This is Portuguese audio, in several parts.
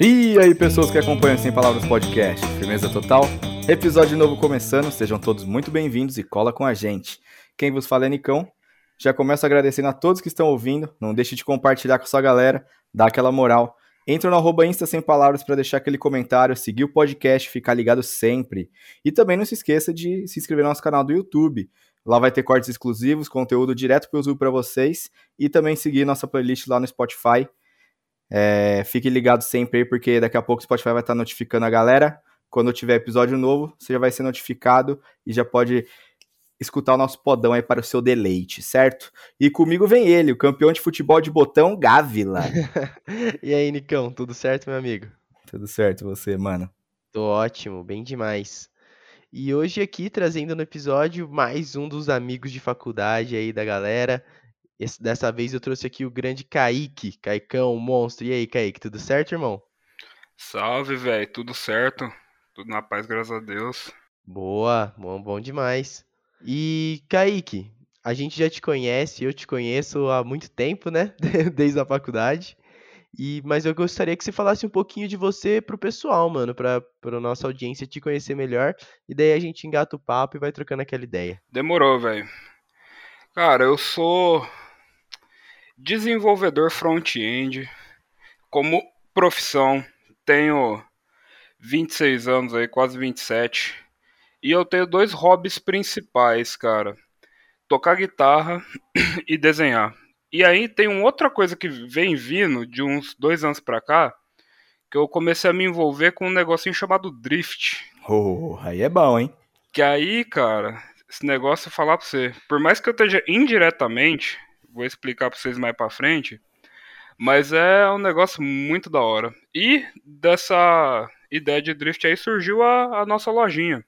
E aí, pessoas que acompanham Sem Palavras Podcast, firmeza total? Episódio novo começando, sejam todos muito bem-vindos e cola com a gente. Quem vos fala é Nicão. Já começo agradecendo a todos que estão ouvindo, não deixe de compartilhar com a sua galera, dá aquela moral. Entra no arroba Insta Sem Palavras para deixar aquele comentário, seguir o podcast, ficar ligado sempre. E também não se esqueça de se inscrever no nosso canal do YouTube. Lá vai ter cortes exclusivos, conteúdo direto para uso para vocês e também seguir nossa playlist lá no Spotify. É, fique ligado sempre aí, porque daqui a pouco o Spotify vai estar notificando a galera. Quando tiver episódio novo, você já vai ser notificado e já pode escutar o nosso podão aí para o seu deleite, certo? E comigo vem ele, o campeão de futebol de botão, Gávila. e aí, Nicão, tudo certo, meu amigo? Tudo certo, você, mano? Tô ótimo, bem demais. E hoje aqui trazendo no episódio mais um dos amigos de faculdade aí da galera. Esse, dessa vez eu trouxe aqui o grande Kaique, Caicão, monstro. E aí, Kaique, tudo certo, irmão? Salve, velho, tudo certo? Tudo na paz, graças a Deus. Boa, bom, bom demais. E, Kaique, a gente já te conhece, eu te conheço há muito tempo, né? Desde a faculdade. E, mas eu gostaria que você falasse um pouquinho de você pro pessoal, mano, pra, pra nossa audiência te conhecer melhor. E daí a gente engata o papo e vai trocando aquela ideia. Demorou, velho. Cara, eu sou desenvolvedor front-end. Como profissão, tenho 26 anos aí, quase 27. E eu tenho dois hobbies principais, cara. Tocar guitarra e desenhar. E aí tem uma outra coisa que vem vindo de uns dois anos pra cá, que eu comecei a me envolver com um negocinho chamado drift. Oh, aí é bom, hein? Que aí, cara, esse negócio eu falar pra você, por mais que eu esteja indiretamente, vou explicar pra vocês mais pra frente, mas é um negócio muito da hora. E dessa ideia de drift aí surgiu a, a nossa lojinha.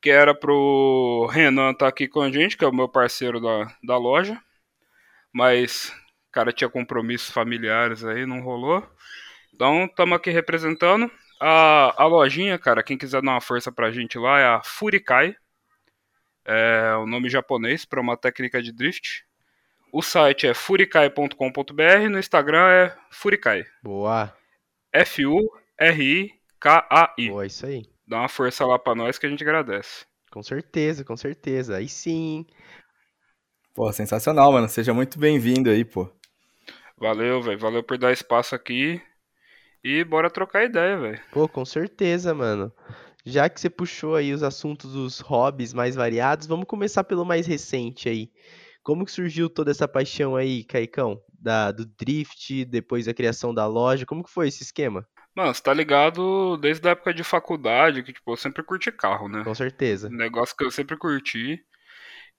Que era pro Renan estar tá aqui com a gente, que é o meu parceiro da, da loja mas o cara tinha compromissos familiares aí, não rolou. Então, estamos aqui representando. A, a lojinha, cara, quem quiser dar uma força pra gente lá é a Furikai. É o nome japonês para uma técnica de drift. O site é furikai.com.br, no Instagram é Furikai. Boa. F-U-R-I-K-A-I. Boa, isso aí. Dá uma força lá pra nós que a gente agradece. Com certeza, com certeza. Aí sim. Pô, sensacional, mano. Seja muito bem-vindo aí, pô. Valeu, velho. Valeu por dar espaço aqui. E bora trocar ideia, velho. Pô, com certeza, mano. Já que você puxou aí os assuntos dos hobbies mais variados, vamos começar pelo mais recente aí. Como que surgiu toda essa paixão aí, Caicão? Da, do drift, depois da criação da loja, como que foi esse esquema? Mano, você tá ligado desde a época de faculdade, que tipo, eu sempre curti carro, né? Com certeza. Negócio que eu sempre curti.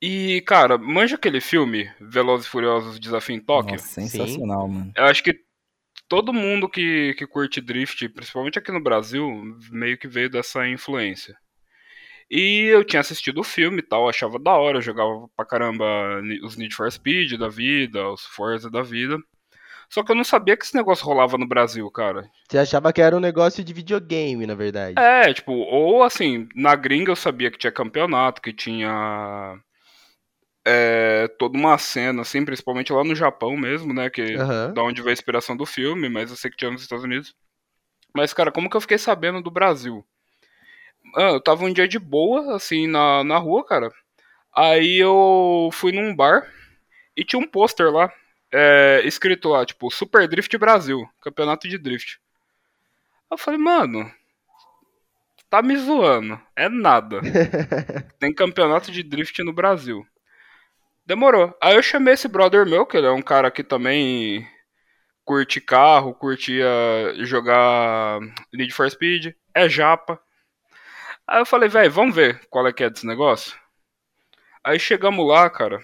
E, cara, manja aquele filme, Velozes e Furiosos Desafio em Tóquio? Nossa, sensacional, Sim. mano. Eu acho que todo mundo que, que curte drift, principalmente aqui no Brasil, meio que veio dessa influência. E eu tinha assistido o filme e tal, achava da hora, jogava pra caramba os Need for Speed da vida, os Forza da vida. Só que eu não sabia que esse negócio rolava no Brasil, cara. Você achava que era um negócio de videogame, na verdade. É, tipo, ou assim, na gringa eu sabia que tinha campeonato, que tinha é, toda uma cena, assim, principalmente lá no Japão mesmo, né? Que uhum. da onde veio a inspiração do filme, mas eu sei que tinha nos Estados Unidos. Mas, cara, como que eu fiquei sabendo do Brasil? Ah, eu tava um dia de boa, assim, na, na rua, cara. Aí eu fui num bar e tinha um pôster lá, é, escrito lá, tipo, Super Drift Brasil, campeonato de drift. Eu falei, mano, tá me zoando. É nada. Tem campeonato de drift no Brasil. Demorou. Aí eu chamei esse brother meu, que ele é um cara que também curte carro, curtia jogar Need for Speed, é japa. Aí eu falei, velho, vamos ver qual é que é desse negócio? Aí chegamos lá, cara.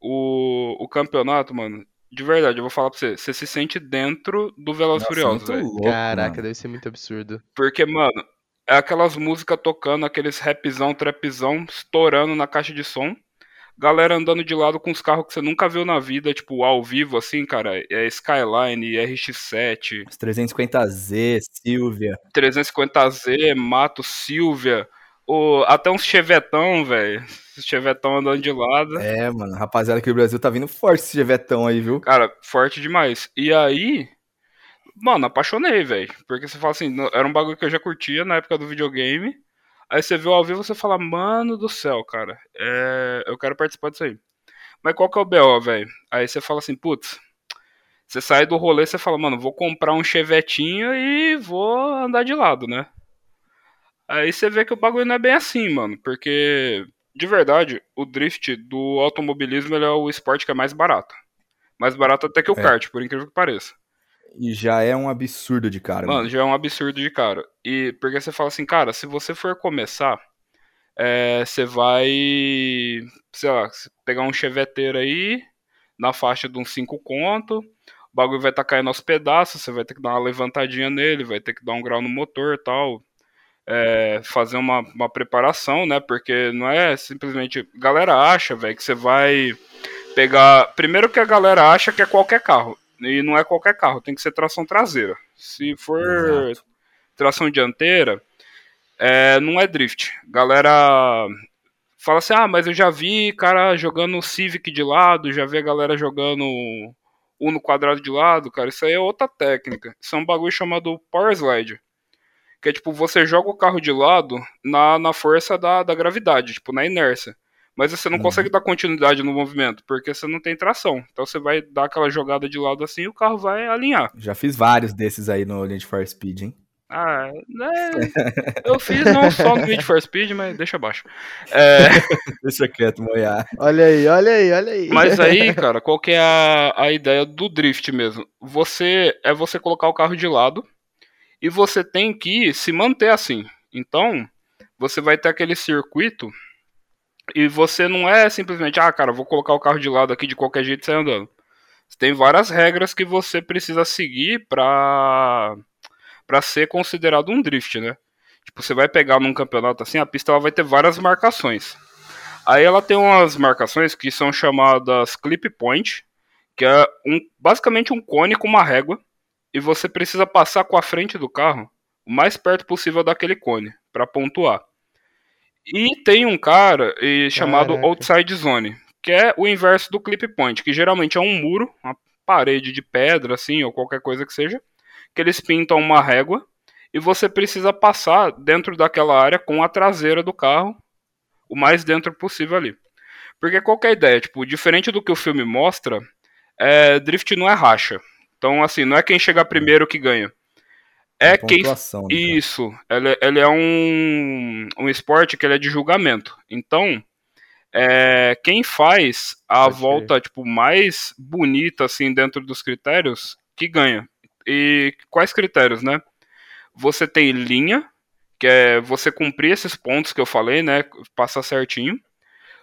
O, o campeonato, mano, de verdade, eu vou falar pra você, você se sente dentro do Velozes Furiosos, velho. Caraca, mano. deve ser muito absurdo. Porque, mano, é aquelas músicas tocando, aqueles rapzão, trapzão, estourando na caixa de som galera andando de lado com os carros que você nunca viu na vida, tipo, ao vivo, assim, cara. É Skyline, RX-7. Os 350Z, Silvia. 350Z, Mato, Silvia. o, até uns chevetão, velho. Chevetão andando de lado. É, mano, rapaziada, que o Brasil tá vindo forte esse chevetão aí, viu? Cara, forte demais. E aí, mano, apaixonei, velho. Porque você fala assim, era um bagulho que eu já curtia na época do videogame. Aí você viu ao vivo você fala, mano do céu, cara, é... eu quero participar disso aí. Mas qual que é o BO, velho? Aí você fala assim, putz, você sai do rolê, você fala, mano, vou comprar um chevetinho e vou andar de lado, né? Aí você vê que o bagulho não é bem assim, mano, porque de verdade, o drift do automobilismo é o esporte que é mais barato. Mais barato até que o é. kart, por incrível que pareça. E já é um absurdo de cara. Mano, mano, já é um absurdo de cara. E porque você fala assim, cara, se você for começar, é, você vai, sei lá, pegar um cheveteiro aí, na faixa de uns 5 conto, o bagulho vai estar tá caindo aos pedaços, você vai ter que dar uma levantadinha nele, vai ter que dar um grau no motor e tal, é, fazer uma, uma preparação, né? Porque não é simplesmente. Galera acha, velho, que você vai pegar. Primeiro que a galera acha que é qualquer carro. E não é qualquer carro, tem que ser tração traseira. Se for Exato. tração dianteira, é, não é drift. Galera fala assim: ah, mas eu já vi cara jogando Civic de lado, já vi a galera jogando Uno quadrado de lado, cara. Isso aí é outra técnica. Isso é um bagulho chamado Power Slide que é tipo, você joga o carro de lado na, na força da, da gravidade, tipo, na inércia. Mas você não uhum. consegue dar continuidade no movimento, porque você não tem tração. Então você vai dar aquela jogada de lado assim e o carro vai alinhar. Já fiz vários desses aí no Need for Speed, hein? Ah, né? Eu fiz não só no Need for Speed, mas deixa abaixo. É... deixa quieto, moiar. Olha aí, olha aí, olha aí. Mas aí, cara, qual que é a, a ideia do drift mesmo? Você é você colocar o carro de lado e você tem que se manter assim. Então, você vai ter aquele circuito e você não é simplesmente, ah, cara, vou colocar o carro de lado aqui de qualquer jeito e sair andando. Tem várias regras que você precisa seguir para para ser considerado um drift, né? Tipo, você vai pegar num campeonato assim, a pista ela vai ter várias marcações. Aí ela tem umas marcações que são chamadas clip point, que é um, basicamente um cone com uma régua e você precisa passar com a frente do carro o mais perto possível daquele cone para pontuar. E tem um cara chamado Caraca. Outside Zone, que é o inverso do clip point, que geralmente é um muro, uma parede de pedra assim ou qualquer coisa que seja, que eles pintam uma régua e você precisa passar dentro daquela área com a traseira do carro o mais dentro possível ali. Porque qual é a ideia? Tipo, diferente do que o filme mostra, é, drift não é racha. Então, assim, não é quem chegar primeiro que ganha. É, é quem. Isso. Ele, ele, é um, um esporte que ele é de julgamento. Então, é, quem faz a volta tipo mais bonita assim dentro dos critérios que ganha. E quais critérios, né? Você tem linha, que é você cumprir esses pontos que eu falei, né? Passar certinho.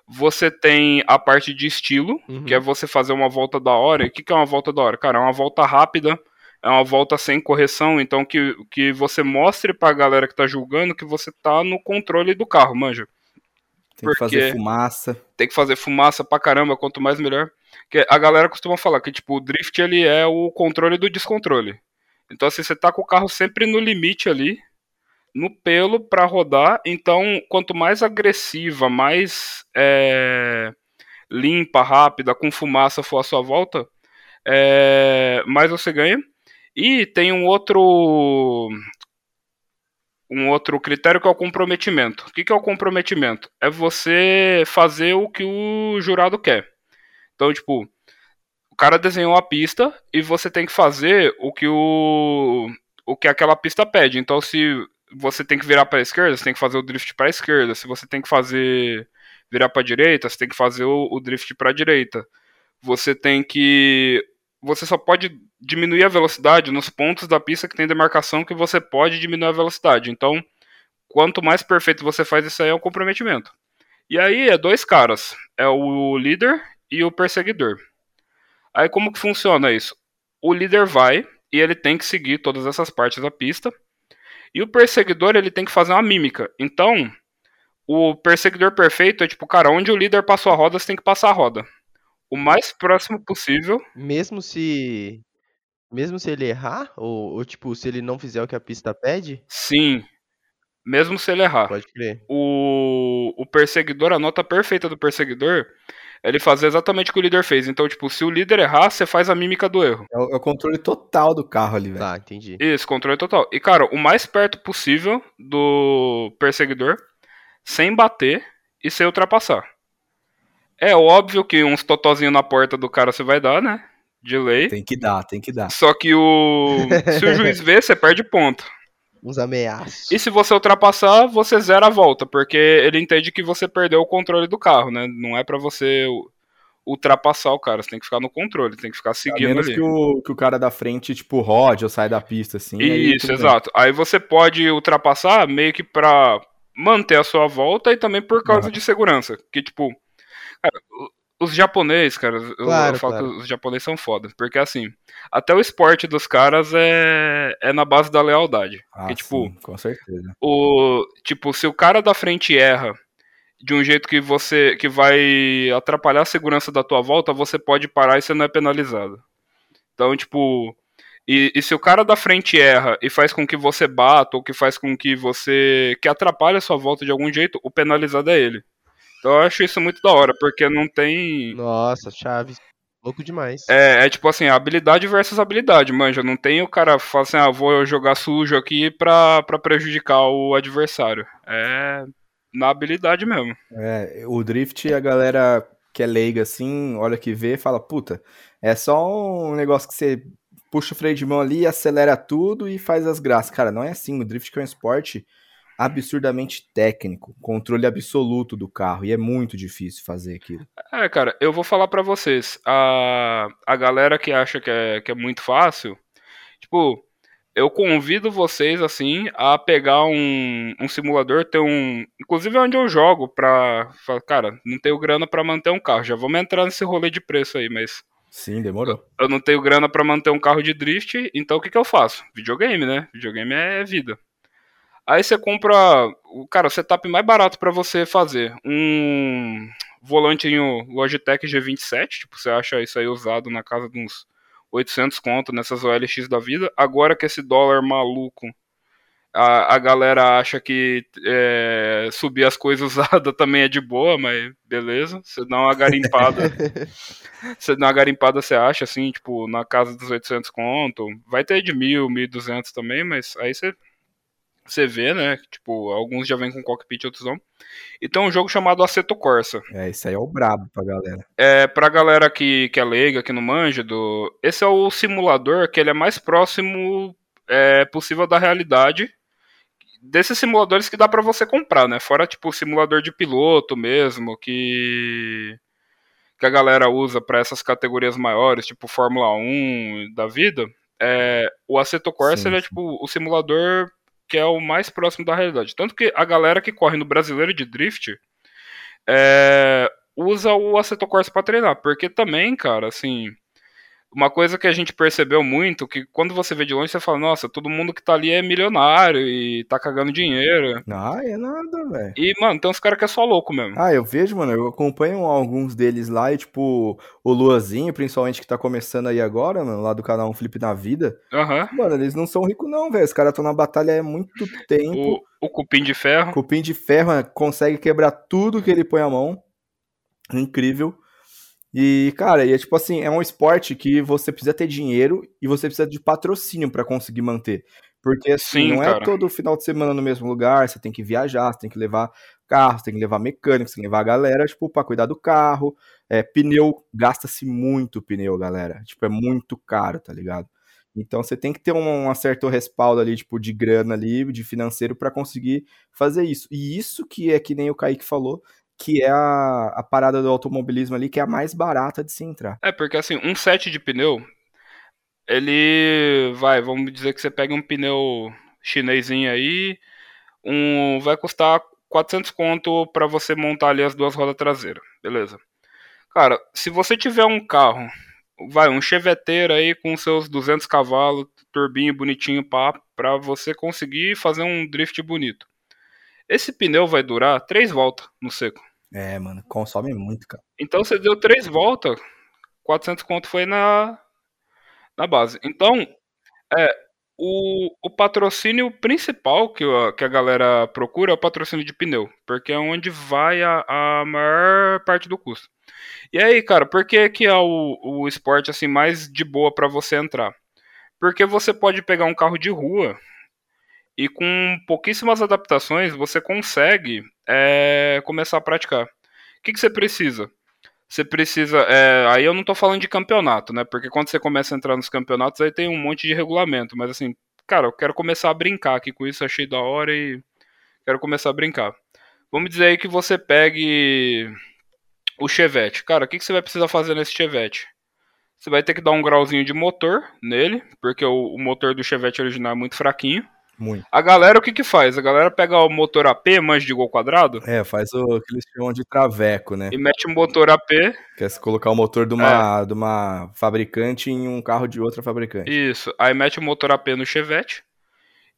Você tem a parte de estilo, uhum. que é você fazer uma volta da hora. E o que, que é uma volta da hora? Cara, é uma volta rápida, é uma volta sem correção, então que, que você mostre pra galera que tá julgando que você tá no controle do carro, manja. Tem que fazer fumaça. Tem que fazer fumaça pra caramba, quanto mais melhor. Que a galera costuma falar que tipo, o drift ele é o controle do descontrole. Então assim, você tá com o carro sempre no limite ali, no pelo para rodar. Então, quanto mais agressiva, mais é, limpa, rápida, com fumaça for a sua volta, é, mais você ganha. E tem um outro um outro critério que é o comprometimento. O que, é o comprometimento? É você fazer o que o jurado quer. Então, tipo, o cara desenhou a pista e você tem que fazer o que o, o que aquela pista pede. Então, se você tem que virar para a esquerda, você tem que fazer o drift para a esquerda. Se você tem que fazer virar para a direita, você tem que fazer o, o drift para a direita. Você tem que você só pode diminuir a velocidade nos pontos da pista que tem demarcação que você pode diminuir a velocidade. Então, quanto mais perfeito você faz isso aí é o comprometimento. E aí é dois caras, é o líder e o perseguidor. Aí como que funciona isso? O líder vai e ele tem que seguir todas essas partes da pista e o perseguidor, ele tem que fazer uma mímica. Então, o perseguidor perfeito é tipo, cara, onde o líder passou a roda, você tem que passar a roda. O mais próximo possível. Mesmo se. Mesmo se ele errar? Ou, ou tipo, se ele não fizer o que a pista pede? Sim. Mesmo se ele errar. Pode crer. O, o perseguidor, a nota perfeita do perseguidor ele fazer exatamente o que o líder fez. Então, tipo, se o líder errar, você faz a mímica do erro. É o, é o controle total do carro ali, velho. Tá, entendi. Isso, controle total. E, cara, o mais perto possível do perseguidor, sem bater e sem ultrapassar. É óbvio que uns totozinhos na porta do cara você vai dar, né? De lei. Tem que dar, tem que dar. Só que o. se o juiz vê, você perde ponto. Uns ameaços. E se você ultrapassar, você zera a volta, porque ele entende que você perdeu o controle do carro, né? Não é para você ultrapassar o cara, você tem que ficar no controle, tem que ficar seguindo a menos ali. Que o, que o cara da frente, tipo, rode ou sai da pista, assim. Isso, aí exato. Bem. Aí você pode ultrapassar meio que pra manter a sua volta e também por causa de segurança. Que, tipo, cara, os japoneses, cara, claro, eu, falo claro. que os japoneses são foda. Porque, assim, até o esporte dos caras é, é na base da lealdade. Ah, porque, tipo, sim, com certeza. O, tipo, se o cara da frente erra de um jeito que você que vai atrapalhar a segurança da tua volta, você pode parar e você não é penalizado. Então, tipo, e, e, se o cara da frente erra e faz com que você bata, ou que faz com que você. que atrapalhe a sua volta de algum jeito, o penalizado é ele. Eu acho isso muito da hora, porque não tem. Nossa, chave. Louco demais. É, é tipo assim, habilidade versus habilidade, manja. Não tem o cara falar assim, ah, vou jogar sujo aqui pra, pra prejudicar o adversário. É na habilidade mesmo. É, o drift, a galera que é leiga assim, olha que vê, fala, puta, é só um negócio que você puxa o freio de mão ali, acelera tudo e faz as graças. Cara, não é assim. O drift que é um esporte absurdamente técnico, controle absoluto do carro, e é muito difícil fazer aquilo. É, cara, eu vou falar para vocês, a, a galera que acha que é, que é muito fácil, tipo, eu convido vocês, assim, a pegar um, um simulador, ter um. Inclusive é onde eu jogo pra. Cara, não tenho grana para manter um carro. Já vamos entrar nesse rolê de preço aí, mas. Sim, demorou. Eu não tenho grana para manter um carro de drift, então o que, que eu faço? Videogame, né? Videogame é vida. Aí você compra, o cara, o setup mais barato para você fazer. Um volantinho Logitech G27, tipo, você acha isso aí usado na casa de uns 800 conto nessas OLX da vida. Agora que esse dólar maluco, a, a galera acha que é, subir as coisas usadas também é de boa, mas beleza. Você dá uma garimpada. você dá uma garimpada, você acha, assim, tipo, na casa dos 800 conto. Vai ter de 1.000, 1.200 também, mas aí você você vê, né? Tipo, alguns já vêm com cockpit, outros não. E tem um jogo chamado Aceto Corsa. É, esse aí é o brabo pra galera. É, pra galera que, que é leiga, que não manja, do... esse é o simulador que ele é mais próximo é, possível da realidade desses simuladores que dá para você comprar, né? Fora, tipo, o simulador de piloto mesmo, que que a galera usa para essas categorias maiores, tipo Fórmula 1 da vida, é, o Aceto Corsa é tipo o simulador que é o mais próximo da realidade. Tanto que a galera que corre no brasileiro de drift é, usa o Assetto para treinar, porque também, cara, assim, uma coisa que a gente percebeu muito, que quando você vê de longe, você fala, nossa, todo mundo que tá ali é milionário e tá cagando dinheiro. Ah, é nada, velho. E, mano, tem uns caras que é só louco mesmo. Ah, eu vejo, mano, eu acompanho alguns deles lá e, tipo, o Luazinho, principalmente, que tá começando aí agora, mano, lá do canal Um Flip na Vida. Aham. Uhum. Mano, eles não são ricos não, velho. Os caras estão na batalha há muito tempo. O, o cupim de ferro. Cupim de ferro, mano, consegue quebrar tudo que ele põe a mão. Incrível. E, cara, e é tipo assim, é um esporte que você precisa ter dinheiro e você precisa de patrocínio para conseguir manter. Porque assim, Sim, não é todo final de semana no mesmo lugar, você tem que viajar, você tem que levar carro, você tem que levar mecânico, você tem que levar a galera, tipo, pra cuidar do carro. É, pneu, gasta-se muito pneu, galera. Tipo, é muito caro, tá ligado? Então você tem que ter um, um certo respaldo ali, tipo, de grana ali, de financeiro, para conseguir fazer isso. E isso que é que nem o Kaique falou, que é a, a parada do automobilismo ali, que é a mais barata de se entrar. É, porque assim, um set de pneu, ele vai, vamos dizer que você pega um pneu chinesinho aí, um vai custar 400 conto para você montar ali as duas rodas traseiras, beleza? Cara, se você tiver um carro, vai, um cheveteiro aí com seus 200 cavalos, turbinho bonitinho, para você conseguir fazer um drift bonito. Esse pneu vai durar três voltas no seco. É, mano, consome muito, cara. Então você deu três voltas, 400 conto foi na, na base. Então, é, o, o patrocínio principal que, a, que a galera procura é o patrocínio de pneu, porque é onde vai a, a maior parte do custo. E aí, cara, por que, que é o, o esporte assim mais de boa para você entrar? Porque você pode pegar um carro de rua e com pouquíssimas adaptações você consegue é, começar a praticar. O que, que você precisa? Você precisa. É, aí eu não tô falando de campeonato, né? Porque quando você começa a entrar nos campeonatos, aí tem um monte de regulamento. Mas assim, cara, eu quero começar a brincar aqui com isso, achei da hora e quero começar a brincar. Vamos dizer aí que você pegue o Chevette. Cara, o que, que você vai precisar fazer nesse Chevette? Você vai ter que dar um grauzinho de motor nele, porque o, o motor do Chevette original é muito fraquinho. Muito. A galera, o que que faz? A galera pega o motor AP, manja de gol quadrado. É, faz o que eles chamam de traveco, né? E mete um motor AP. Quer é colocar o motor de uma, é. de uma fabricante em um carro de outra fabricante. Isso. Aí mete o motor AP no Chevette.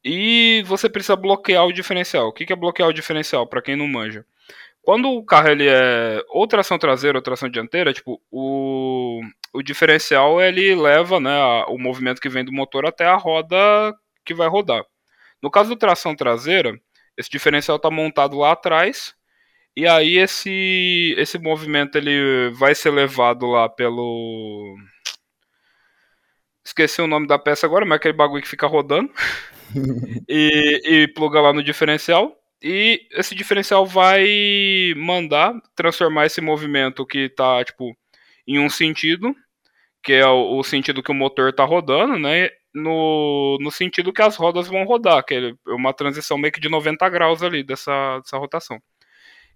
E você precisa bloquear o diferencial. O que que é bloquear o diferencial, para quem não manja? Quando o carro ele é ou tração traseira ou tração dianteira, tipo, o, o diferencial ele leva né, o movimento que vem do motor até a roda que vai rodar. No caso do tração traseira, esse diferencial está montado lá atrás e aí esse esse movimento ele vai ser levado lá pelo esqueci o nome da peça agora, mas é aquele bagulho que fica rodando e, e pluga lá no diferencial e esse diferencial vai mandar transformar esse movimento que está tipo em um sentido que é o, o sentido que o motor está rodando, né? No, no sentido que as rodas vão rodar, que é uma transição meio que de 90 graus ali dessa, dessa rotação.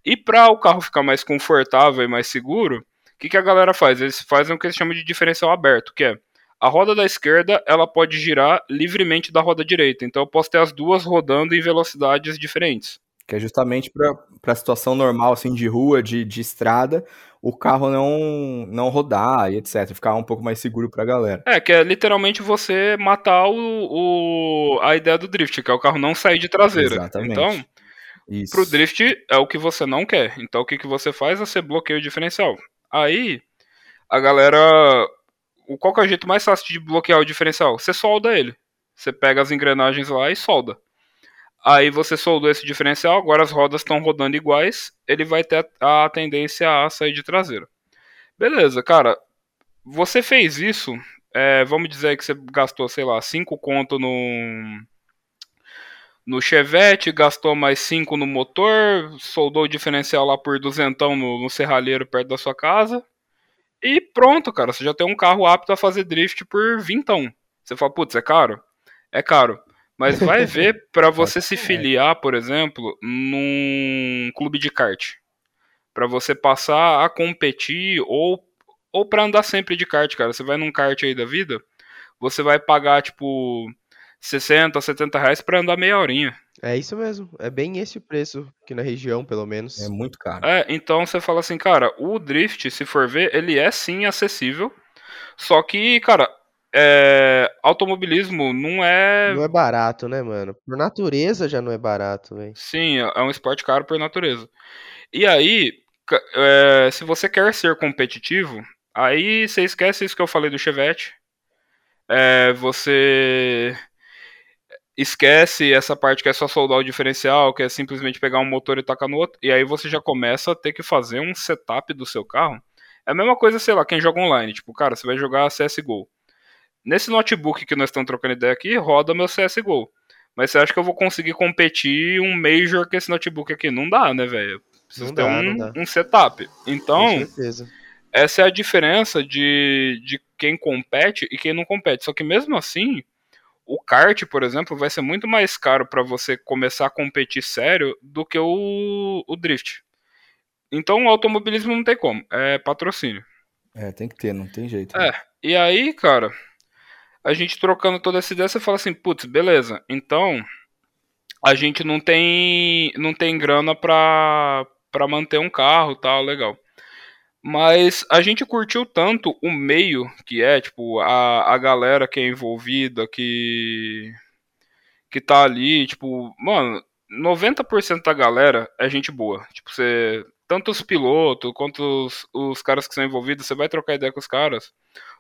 E para o carro ficar mais confortável e mais seguro, o que, que a galera faz? Eles fazem o que eles chamam de diferencial aberto, que é a roda da esquerda ela pode girar livremente da roda direita. Então eu posso ter as duas rodando em velocidades diferentes. Que é justamente para a situação normal assim de rua, de, de estrada, o carro não, não rodar e etc. Ficar um pouco mais seguro pra galera. É, que é literalmente você matar o, o a ideia do drift, que é o carro não sair de traseira. Exatamente. Então, Isso. pro drift é o que você não quer. Então o que, que você faz? Você bloqueia o diferencial. Aí, a galera. Qual que é o jeito mais fácil de bloquear o diferencial? Você solda ele. Você pega as engrenagens lá e solda. Aí você soldou esse diferencial, agora as rodas estão rodando iguais, ele vai ter a tendência a sair de traseira. Beleza, cara. Você fez isso, é, vamos dizer que você gastou, sei lá, 5 conto no, no Chevette, gastou mais 5 no motor, soldou o diferencial lá por duzentão no, no serralheiro perto da sua casa. E pronto, cara, você já tem um carro apto a fazer drift por vintão. Você fala, putz, é caro? É caro. Mas vai ver para você se filiar, por exemplo, num clube de kart. Para você passar a competir ou, ou para andar sempre de kart, cara. Você vai num kart aí da vida, você vai pagar, tipo, 60, 70 reais pra andar meia horinha. É isso mesmo. É bem esse o preço aqui na região, pelo menos. É muito caro. É, então você fala assim, cara, o drift, se for ver, ele é sim acessível. Só que, cara, é, automobilismo não é. Não é barato, né, mano? Por natureza já não é barato, velho. Sim, é um esporte caro por natureza. E aí, é, se você quer ser competitivo, aí você esquece isso que eu falei do Chevette. É, você esquece essa parte que é só soldar o diferencial, que é simplesmente pegar um motor e tacar no outro. E aí você já começa a ter que fazer um setup do seu carro. É a mesma coisa, sei lá, quem joga online. Tipo, cara, você vai jogar CSGO. Nesse notebook que nós estamos trocando ideia aqui, roda meu CSGO. Mas você acha que eu vou conseguir competir um Major com esse notebook aqui? Não dá, né, velho? Preciso ter um, um, setup. Então, essa é a diferença de, de quem compete e quem não compete. Só que mesmo assim, o kart, por exemplo, vai ser muito mais caro para você começar a competir sério do que o, o drift. Então, o automobilismo não tem como. É patrocínio. É, tem que ter, não tem jeito. É. Né? E aí, cara, a gente trocando toda essa ideia, você fala assim, putz, beleza, então a gente não tem não tem grana pra, pra manter um carro tal, legal. Mas a gente curtiu tanto o meio que é, tipo, a, a galera que é envolvida, que que tá ali, tipo, mano, 90% da galera é gente boa. Tipo, você tanto os pilotos quanto os, os caras que são envolvidos, você vai trocar ideia com os caras.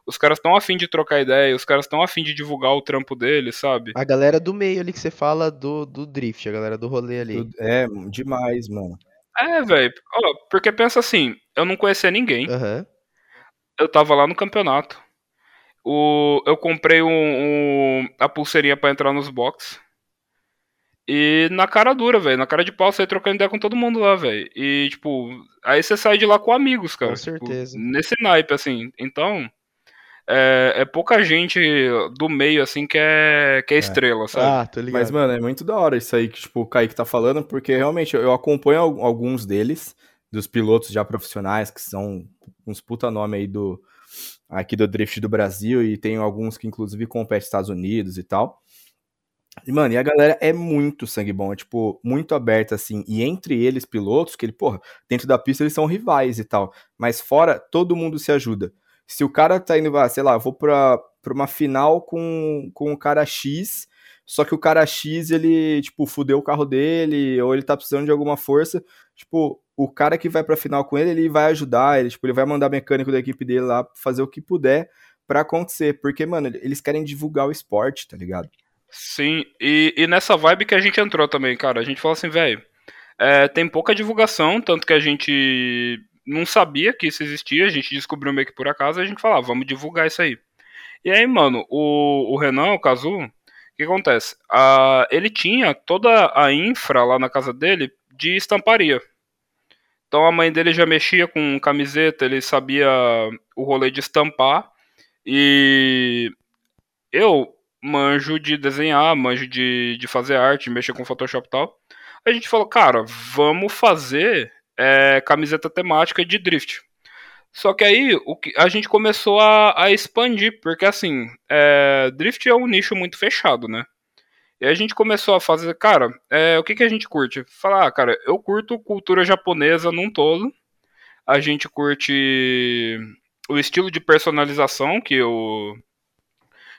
Os caras estão afim de trocar ideia, os caras estão afim de divulgar o trampo deles, sabe? A galera do meio ali que você fala do, do drift, a galera do rolê ali. É, demais, mano. É, velho. Porque pensa assim, eu não conhecia ninguém. Uhum. Eu tava lá no campeonato. O, eu comprei um, um a pulseirinha para entrar nos box. E na cara dura, velho. Na cara de pau, você trocando ideia com todo mundo lá, velho. E, tipo, aí você sai de lá com amigos, cara. Com certeza. Tipo, nesse naipe, assim. Então, é, é, pouca gente do meio, assim, que é, que é, é. estrela, sabe? Ah, tô ligado. Mas, mano, é muito da hora isso aí que, tipo, o Kaique tá falando, porque realmente eu acompanho alguns deles, dos pilotos já profissionais, que são uns puta nome aí do aqui do Drift do Brasil, e tem alguns que, inclusive, competem nos Estados Unidos e tal. Mano, e a galera é muito sangue bom, é, tipo, muito aberta, assim. E entre eles, pilotos, que ele, porra, dentro da pista eles são rivais e tal. Mas fora, todo mundo se ajuda. Se o cara tá indo, ah, sei lá, vou pra, pra uma final com, com o cara X, só que o cara X, ele, tipo, fudeu o carro dele, ou ele tá precisando de alguma força, tipo, o cara que vai pra final com ele, ele vai ajudar, ele, tipo, ele vai mandar mecânico da equipe dele lá fazer o que puder para acontecer. Porque, mano, eles querem divulgar o esporte, tá ligado? Sim, e, e nessa vibe que a gente entrou também, cara. A gente falou assim, velho, é, tem pouca divulgação, tanto que a gente não sabia que isso existia, a gente descobriu meio que por acaso, a gente falava, ah, vamos divulgar isso aí. E aí, mano, o, o Renan, o Kazu, o que acontece? A, ele tinha toda a infra lá na casa dele de estamparia. Então a mãe dele já mexia com camiseta, ele sabia o rolê de estampar. E eu manjo de desenhar, manjo de, de fazer arte, mexer com Photoshop e tal. A gente falou, cara, vamos fazer é, camiseta temática de drift. Só que aí o que, a gente começou a, a expandir, porque assim, é, drift é um nicho muito fechado, né? E a gente começou a fazer, cara, é, o que, que a gente curte? Falar, ah, cara, eu curto cultura japonesa num todo. A gente curte o estilo de personalização que o,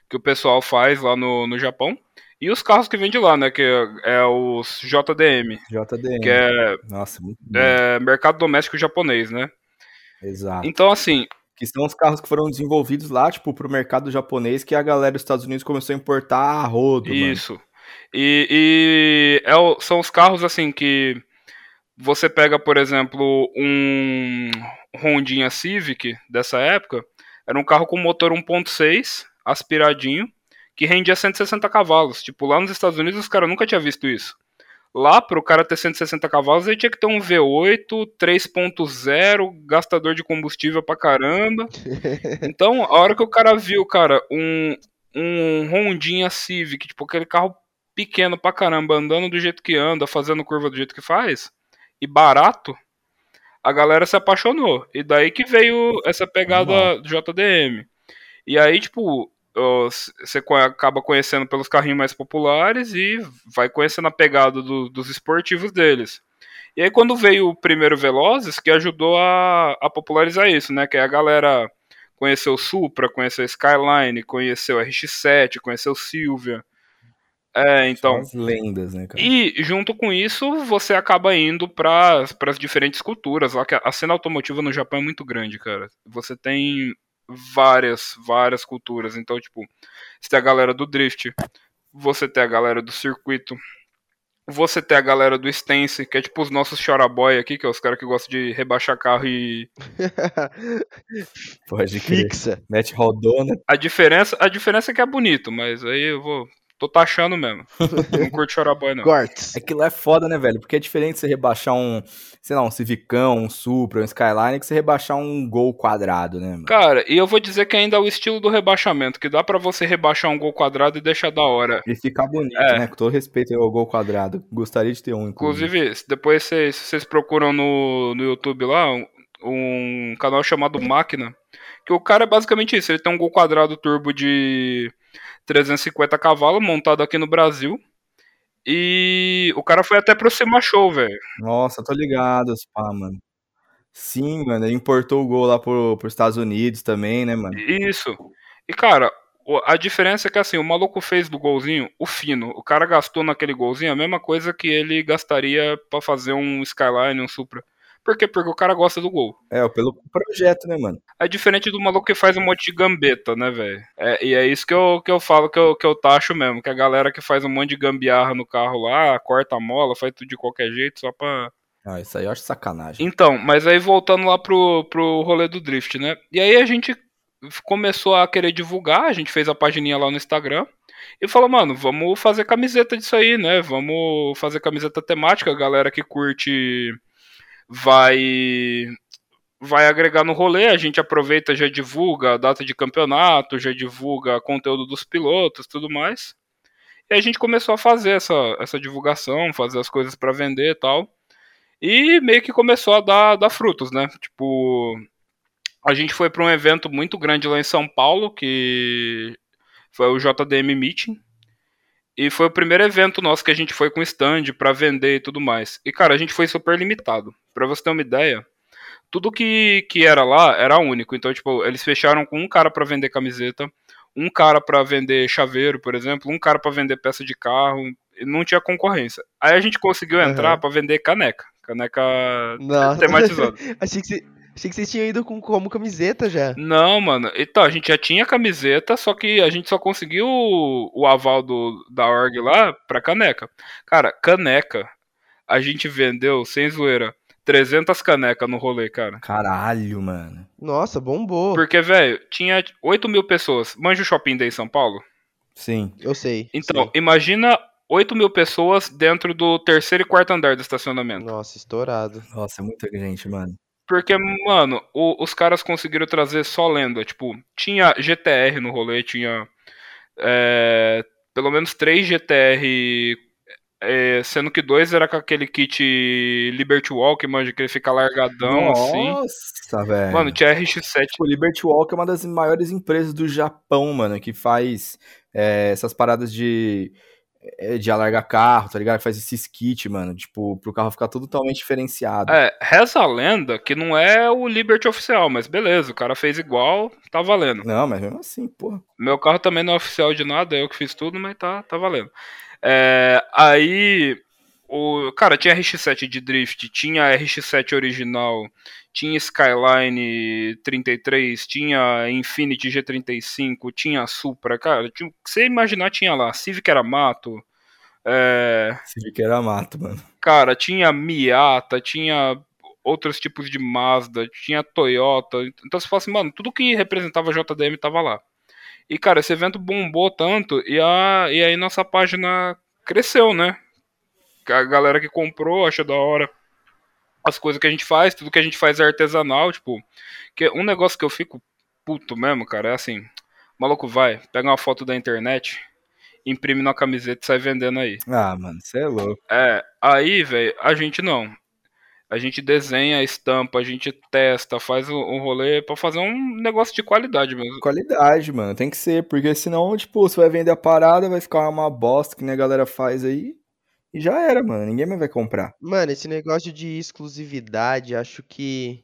que o pessoal faz lá no, no Japão. E os carros que vêm de lá, né? Que é, os JDM. JDM. Que é, Nossa, muito é mercado doméstico japonês, né? Exato. Então, assim. Que são os carros que foram desenvolvidos lá, tipo, pro mercado japonês, que a galera dos Estados Unidos começou a importar a rodo. Isso. Mano. E, e é, são os carros, assim, que você pega, por exemplo, um Hondinha Civic dessa época, era um carro com motor 1.6, aspiradinho, que rendia 160 cavalos. Tipo, lá nos Estados Unidos os caras nunca tinham visto isso. Lá, para o cara ter 160 cavalos, ele tinha que ter um V8 3.0, gastador de combustível pra caramba. Então, a hora que o cara viu, cara, um, um Hondinha Civic, tipo, aquele carro pequeno pra caramba, andando do jeito que anda, fazendo curva do jeito que faz, e barato, a galera se apaixonou. E daí que veio essa pegada. JDM. E aí, tipo, você acaba conhecendo pelos carrinhos mais populares e vai conhecendo a pegada do, dos esportivos deles. E aí quando veio o primeiro Velozes, que ajudou a, a popularizar isso, né? Que a galera conheceu o Supra, conheceu o Skyline, conheceu o RX-7, conheceu o Silvia. É, então. As lendas, né, cara? E junto com isso, você acaba indo para as diferentes culturas. Lá que a cena automotiva no Japão é muito grande, cara. Você tem várias, várias culturas. Então, tipo, você tem a galera do drift, você tem a galera do circuito, você tem a galera do Stance, que é tipo os nossos choraboy aqui, que é os caras que gostam de rebaixar carro e. Pode Fixa. Mete rodona. A diferença, a diferença é que é bonito, mas aí eu vou Tô taxando mesmo. não curto chorar boy, não. Cortes. Aquilo é foda, né, velho? Porque é diferente você rebaixar um, sei lá, um Civicão, um Supra, um Skyline, que você rebaixar um Gol quadrado, né, mano? Cara, e eu vou dizer que ainda é o estilo do rebaixamento, que dá para você rebaixar um Gol quadrado e deixar da hora. E ficar bonito, é. né? Com todo respeito ao Gol quadrado. Gostaria de ter um, inclusive. Inclusive, depois vocês, vocês procuram no, no YouTube lá, um, um canal chamado Máquina, que o cara é basicamente isso, ele tem um Gol quadrado turbo de 350 cavalos, montado aqui no Brasil. E o cara foi até pro Cima Show, velho. Nossa, tô ligado, pá, mano. Sim, mano, ele importou o gol lá pro, pros Estados Unidos também, né, mano? Isso. E, cara, a diferença é que, assim, o maluco fez do golzinho o fino. O cara gastou naquele golzinho a mesma coisa que ele gastaria para fazer um Skyline, um Supra. Por quê? Porque o cara gosta do gol. É, pelo projeto, né, mano? É diferente do maluco que faz um monte de gambeta, né, velho? É, e é isso que eu, que eu falo que eu, que eu taxo mesmo. Que a galera que faz um monte de gambiarra no carro lá, corta a mola, faz tudo de qualquer jeito só pra. Ah, isso aí eu acho sacanagem. Então, mas aí voltando lá pro, pro rolê do drift, né? E aí a gente começou a querer divulgar, a gente fez a pagininha lá no Instagram e falou, mano, vamos fazer camiseta disso aí, né? Vamos fazer camiseta temática, galera que curte vai vai agregar no rolê, a gente aproveita, já divulga a data de campeonato, já divulga conteúdo dos pilotos, tudo mais. E a gente começou a fazer essa, essa divulgação, fazer as coisas para vender e tal. E meio que começou a dar, dar frutos, né? Tipo, a gente foi para um evento muito grande lá em São Paulo, que foi o JDM Meeting. E foi o primeiro evento nosso que a gente foi com stand para vender e tudo mais. E, cara, a gente foi super limitado. Pra você ter uma ideia, tudo que, que era lá era único. Então, tipo, eles fecharam com um cara para vender camiseta, um cara para vender chaveiro, por exemplo, um cara para vender peça de carro. Não tinha concorrência. Aí a gente conseguiu entrar uhum. para vender caneca. Caneca Nossa. tematizada. Achei que você Achei que vocês tinham ido com como camiseta já. Não, mano. Então, a gente já tinha camiseta, só que a gente só conseguiu o, o aval do, da org lá pra caneca. Cara, caneca, a gente vendeu, sem zoeira, 300 canecas no rolê, cara. Caralho, mano. Nossa, bombou. Porque, velho, tinha 8 mil pessoas. Manja o shopping daí em São Paulo? Sim. Eu sei. Então, imagina 8 mil pessoas dentro do terceiro e quarto andar do estacionamento. Nossa, estourado. Nossa, é muita gente, mano. Porque, mano, o, os caras conseguiram trazer só lenda. Tipo, tinha GTR no rolê, tinha é, pelo menos três GTR, é, sendo que dois era com aquele kit Liberty Walk, mano, que ele fica largadão Nossa, assim. Nossa, velho. Mano, tinha RX-7. O Liberty Walk é uma das maiores empresas do Japão, mano, que faz é, essas paradas de de alargar carro, tá ligado? Faz esse kit, mano, tipo, pro carro ficar totalmente diferenciado. É, reza a lenda que não é o Liberty oficial, mas beleza, o cara fez igual, tá valendo. Não, mas mesmo assim, porra. Meu carro também não é oficial de nada, eu que fiz tudo, mas tá, tá valendo. É, aí, o, cara, tinha RX-7 de drift, tinha RX-7 original, tinha Skyline 33, tinha Infinity G35, tinha Supra, cara, tinha, você imaginar tinha lá, Civic era mato, é... Civic era mato, mano. Cara, tinha Miata, tinha outros tipos de Mazda, tinha Toyota, então você fala assim, mano, tudo que representava JDM tava lá. E, cara, esse evento bombou tanto, e, a, e aí nossa página cresceu, né? A galera que comprou acha da hora as coisas que a gente faz, tudo que a gente faz é artesanal, tipo, que um negócio que eu fico puto mesmo, cara, é assim, maluco vai, pega uma foto da internet, imprime na camiseta e sai vendendo aí. Ah, mano, você é louco. É, aí, velho, a gente não. A gente desenha a estampa, a gente testa, faz um rolê para fazer um negócio de qualidade mesmo. Qualidade, mano, tem que ser, porque senão, tipo, você vai vender a parada, vai ficar uma bosta que nem a galera faz aí. E já era, mano. Ninguém mais vai comprar. Mano, esse negócio de exclusividade, acho que,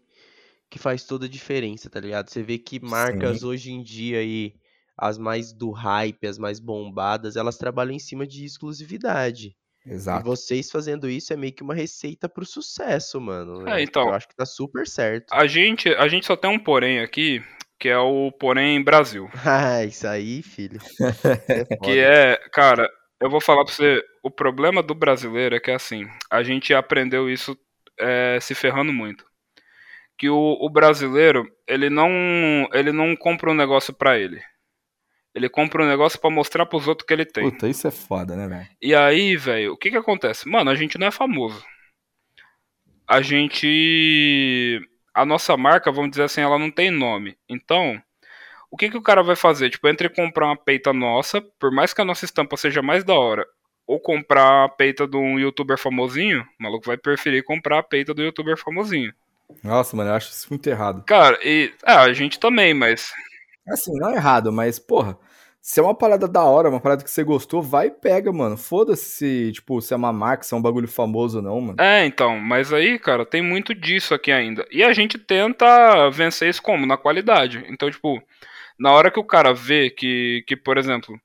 que faz toda a diferença, tá ligado? Você vê que marcas Sim. hoje em dia aí, as mais do hype, as mais bombadas, elas trabalham em cima de exclusividade. Exato. E vocês fazendo isso é meio que uma receita pro sucesso, mano. É, então. Eu acho que tá super certo. A gente, a gente só tem um porém aqui, que é o porém Brasil. ah, isso aí, filho. É que é, cara, eu vou falar pra você, o problema do brasileiro é que assim, a gente aprendeu isso é, se ferrando muito. Que o, o, brasileiro, ele não, ele não compra um negócio para ele. Ele compra um negócio para mostrar pros outros que ele tem. Puta, isso é foda, né, velho? E aí, velho, o que que acontece? Mano, a gente não é famoso. A gente. A nossa marca, vamos dizer assim, ela não tem nome. Então, o que, que o cara vai fazer? Tipo, entre comprar uma peita nossa, por mais que a nossa estampa seja mais da hora, ou comprar a peita de um youtuber famosinho, o maluco vai preferir comprar a peita do youtuber famosinho. Nossa, mano, eu acho isso muito errado. Cara, e. É, a gente também, mas. Assim, não é errado, mas, porra. Se é uma parada da hora, uma parada que você gostou, vai e pega, mano. Foda-se se, tipo, se é uma marca, se é um bagulho famoso ou não, mano. É, então, mas aí, cara, tem muito disso aqui ainda. E a gente tenta vencer isso como? Na qualidade. Então, tipo, na hora que o cara vê que, que por exemplo,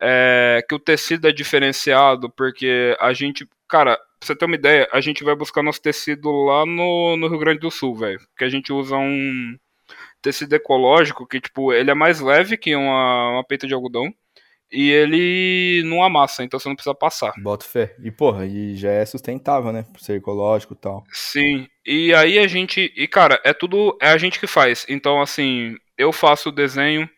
é, que o tecido é diferenciado, porque a gente, cara, pra você ter uma ideia, a gente vai buscar nosso tecido lá no, no Rio Grande do Sul, velho, que a gente usa um tecido ecológico que, tipo, ele é mais leve que uma, uma peita de algodão, e ele não amassa, então você não precisa passar. Bota fé. E porra, e já é sustentável, né? Por ser ecológico e tal. Sim. E aí a gente. E cara, é tudo. É a gente que faz. Então, assim, eu faço o desenho.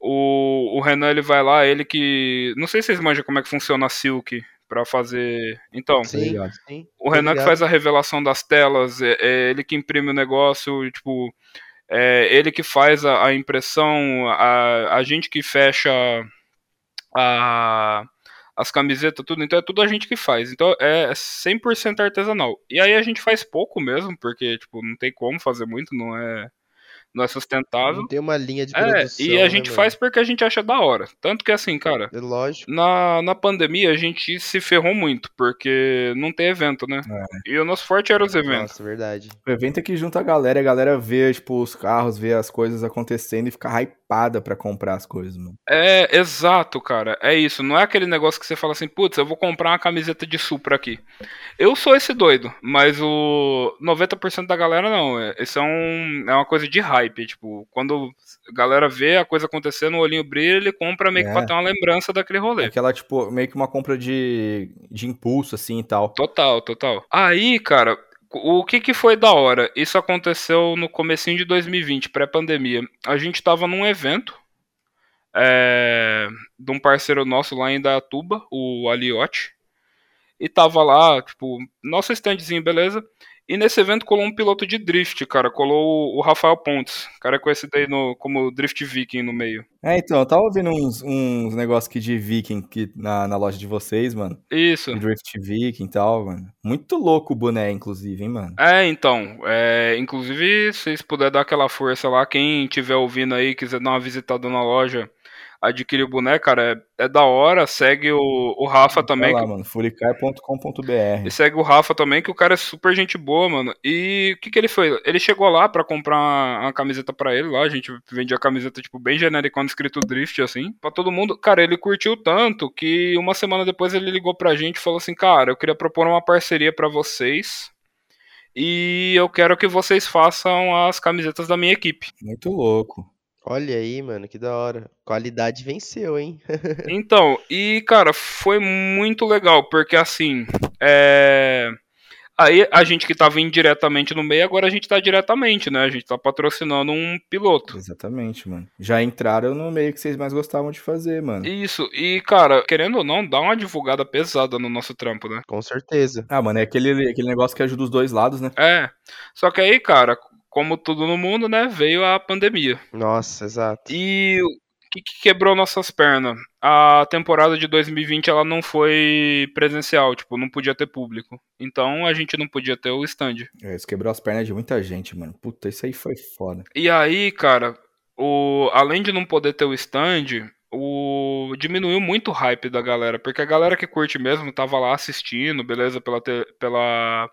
O, o Renan ele vai lá, ele que. Não sei se vocês manjam como é que funciona a Silk para fazer. Então, sim, sim, o Renan que faz a revelação das telas, é, é ele que imprime o negócio, tipo, é ele que faz a, a impressão, a, a gente que fecha a, as camisetas, tudo. Então é tudo a gente que faz. Então é 100% artesanal. E aí a gente faz pouco mesmo, porque tipo, não tem como fazer muito, não é não é sustentável. Não tem uma linha de produção. É, e a gente né, faz porque a gente acha da hora. Tanto que assim, cara. É lógico. Na, na pandemia a gente se ferrou muito, porque não tem evento, né? É. E o nosso forte era os eventos. Nossa, verdade. O evento é que junta a galera, a galera vê, tipo, os carros, vê as coisas acontecendo e fica hypada pra comprar as coisas, mano. É, exato, cara. É isso. Não é aquele negócio que você fala assim, putz, eu vou comprar uma camiseta de Supra aqui. Eu sou esse doido, mas o 90% da galera não. Isso é, um, é uma coisa de hype hype. Tipo, quando a galera vê a coisa acontecendo, o olhinho brilha, ele compra meio é. que pra ter uma lembrança daquele rolê. Aquela, tipo, meio que uma compra de, de impulso, assim e tal. Total, total. Aí, cara, o que que foi da hora? Isso aconteceu no comecinho de 2020, pré-pandemia. A gente tava num evento é, de um parceiro nosso lá em Datuba, o Aliote. E tava lá, tipo, nosso standzinho, beleza? E nesse evento colou um piloto de drift, cara. Colou o Rafael Pontes. O cara é conhecido aí no, como Drift Viking no meio. É, então, eu tava vendo uns, uns negócios aqui de Viking aqui na, na loja de vocês, mano. Isso. Drift Viking e tal, mano. Muito louco o boné, inclusive, hein, mano. É, então. É, inclusive, se vocês puderem dar aquela força lá, quem tiver ouvindo aí, quiser dar uma visitada na loja adquirir o boneco, cara, é, é da hora. Segue o, o Rafa Vai também. Lá, que... mano, furicai.com.br. E segue o Rafa também, que o cara é super gente boa, mano. E o que que ele foi? Ele chegou lá para comprar uma, uma, camiseta para ele lá. A gente vendia a camiseta, tipo, bem genérica, escrito Drift, assim, para todo mundo. Cara, ele curtiu tanto que uma semana depois ele ligou pra gente e falou assim: Cara, eu queria propor uma parceria para vocês. E eu quero que vocês façam as camisetas da minha equipe. Muito louco. Olha aí, mano, que da hora. Qualidade venceu, hein? então, e cara, foi muito legal, porque assim, é... Aí a gente que tava indiretamente no meio, agora a gente tá diretamente, né? A gente tá patrocinando um piloto. Exatamente, mano. Já entraram no meio que vocês mais gostavam de fazer, mano. Isso, e cara, querendo ou não, dá uma divulgada pesada no nosso trampo, né? Com certeza. Ah, mano, é aquele, aquele negócio que ajuda os dois lados, né? É. Só que aí, cara, como tudo no mundo, né, veio a pandemia. Nossa, exato. E o que, que quebrou nossas pernas? A temporada de 2020 ela não foi presencial, tipo, não podia ter público. Então a gente não podia ter o stand. É, isso quebrou as pernas de muita gente, mano. Puta, isso aí foi foda. E aí, cara, o além de não poder ter o stand, o diminuiu muito o hype da galera, porque a galera que curte mesmo tava lá assistindo, beleza, pela, te, pela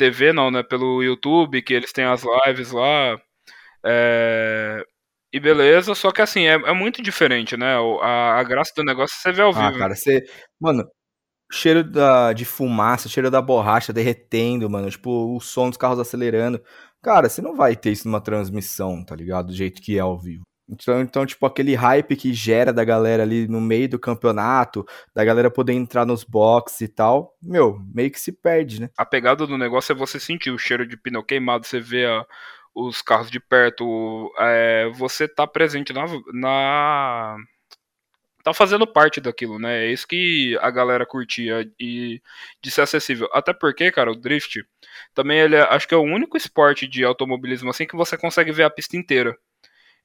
TV não, né? Pelo YouTube, que eles têm as lives lá. É... E beleza, só que assim, é, é muito diferente, né? A, a, graça do negócio é você vê ao ah, vivo. Ah, cara, você. Mano, cheiro da, de fumaça, cheiro da borracha derretendo, mano. Tipo, o som dos carros acelerando. Cara, você não vai ter isso numa transmissão, tá ligado? Do jeito que é ao vivo. Então, então, tipo, aquele hype que gera da galera ali no meio do campeonato, da galera poder entrar nos boxes e tal, meu, meio que se perde, né? A pegada do negócio é você sentir o cheiro de pneu queimado, você vê a, os carros de perto, é, você tá presente na, na. tá fazendo parte daquilo, né? É isso que a galera curtia e de ser acessível. Até porque, cara, o drift também ele é, acho que é o único esporte de automobilismo assim que você consegue ver a pista inteira.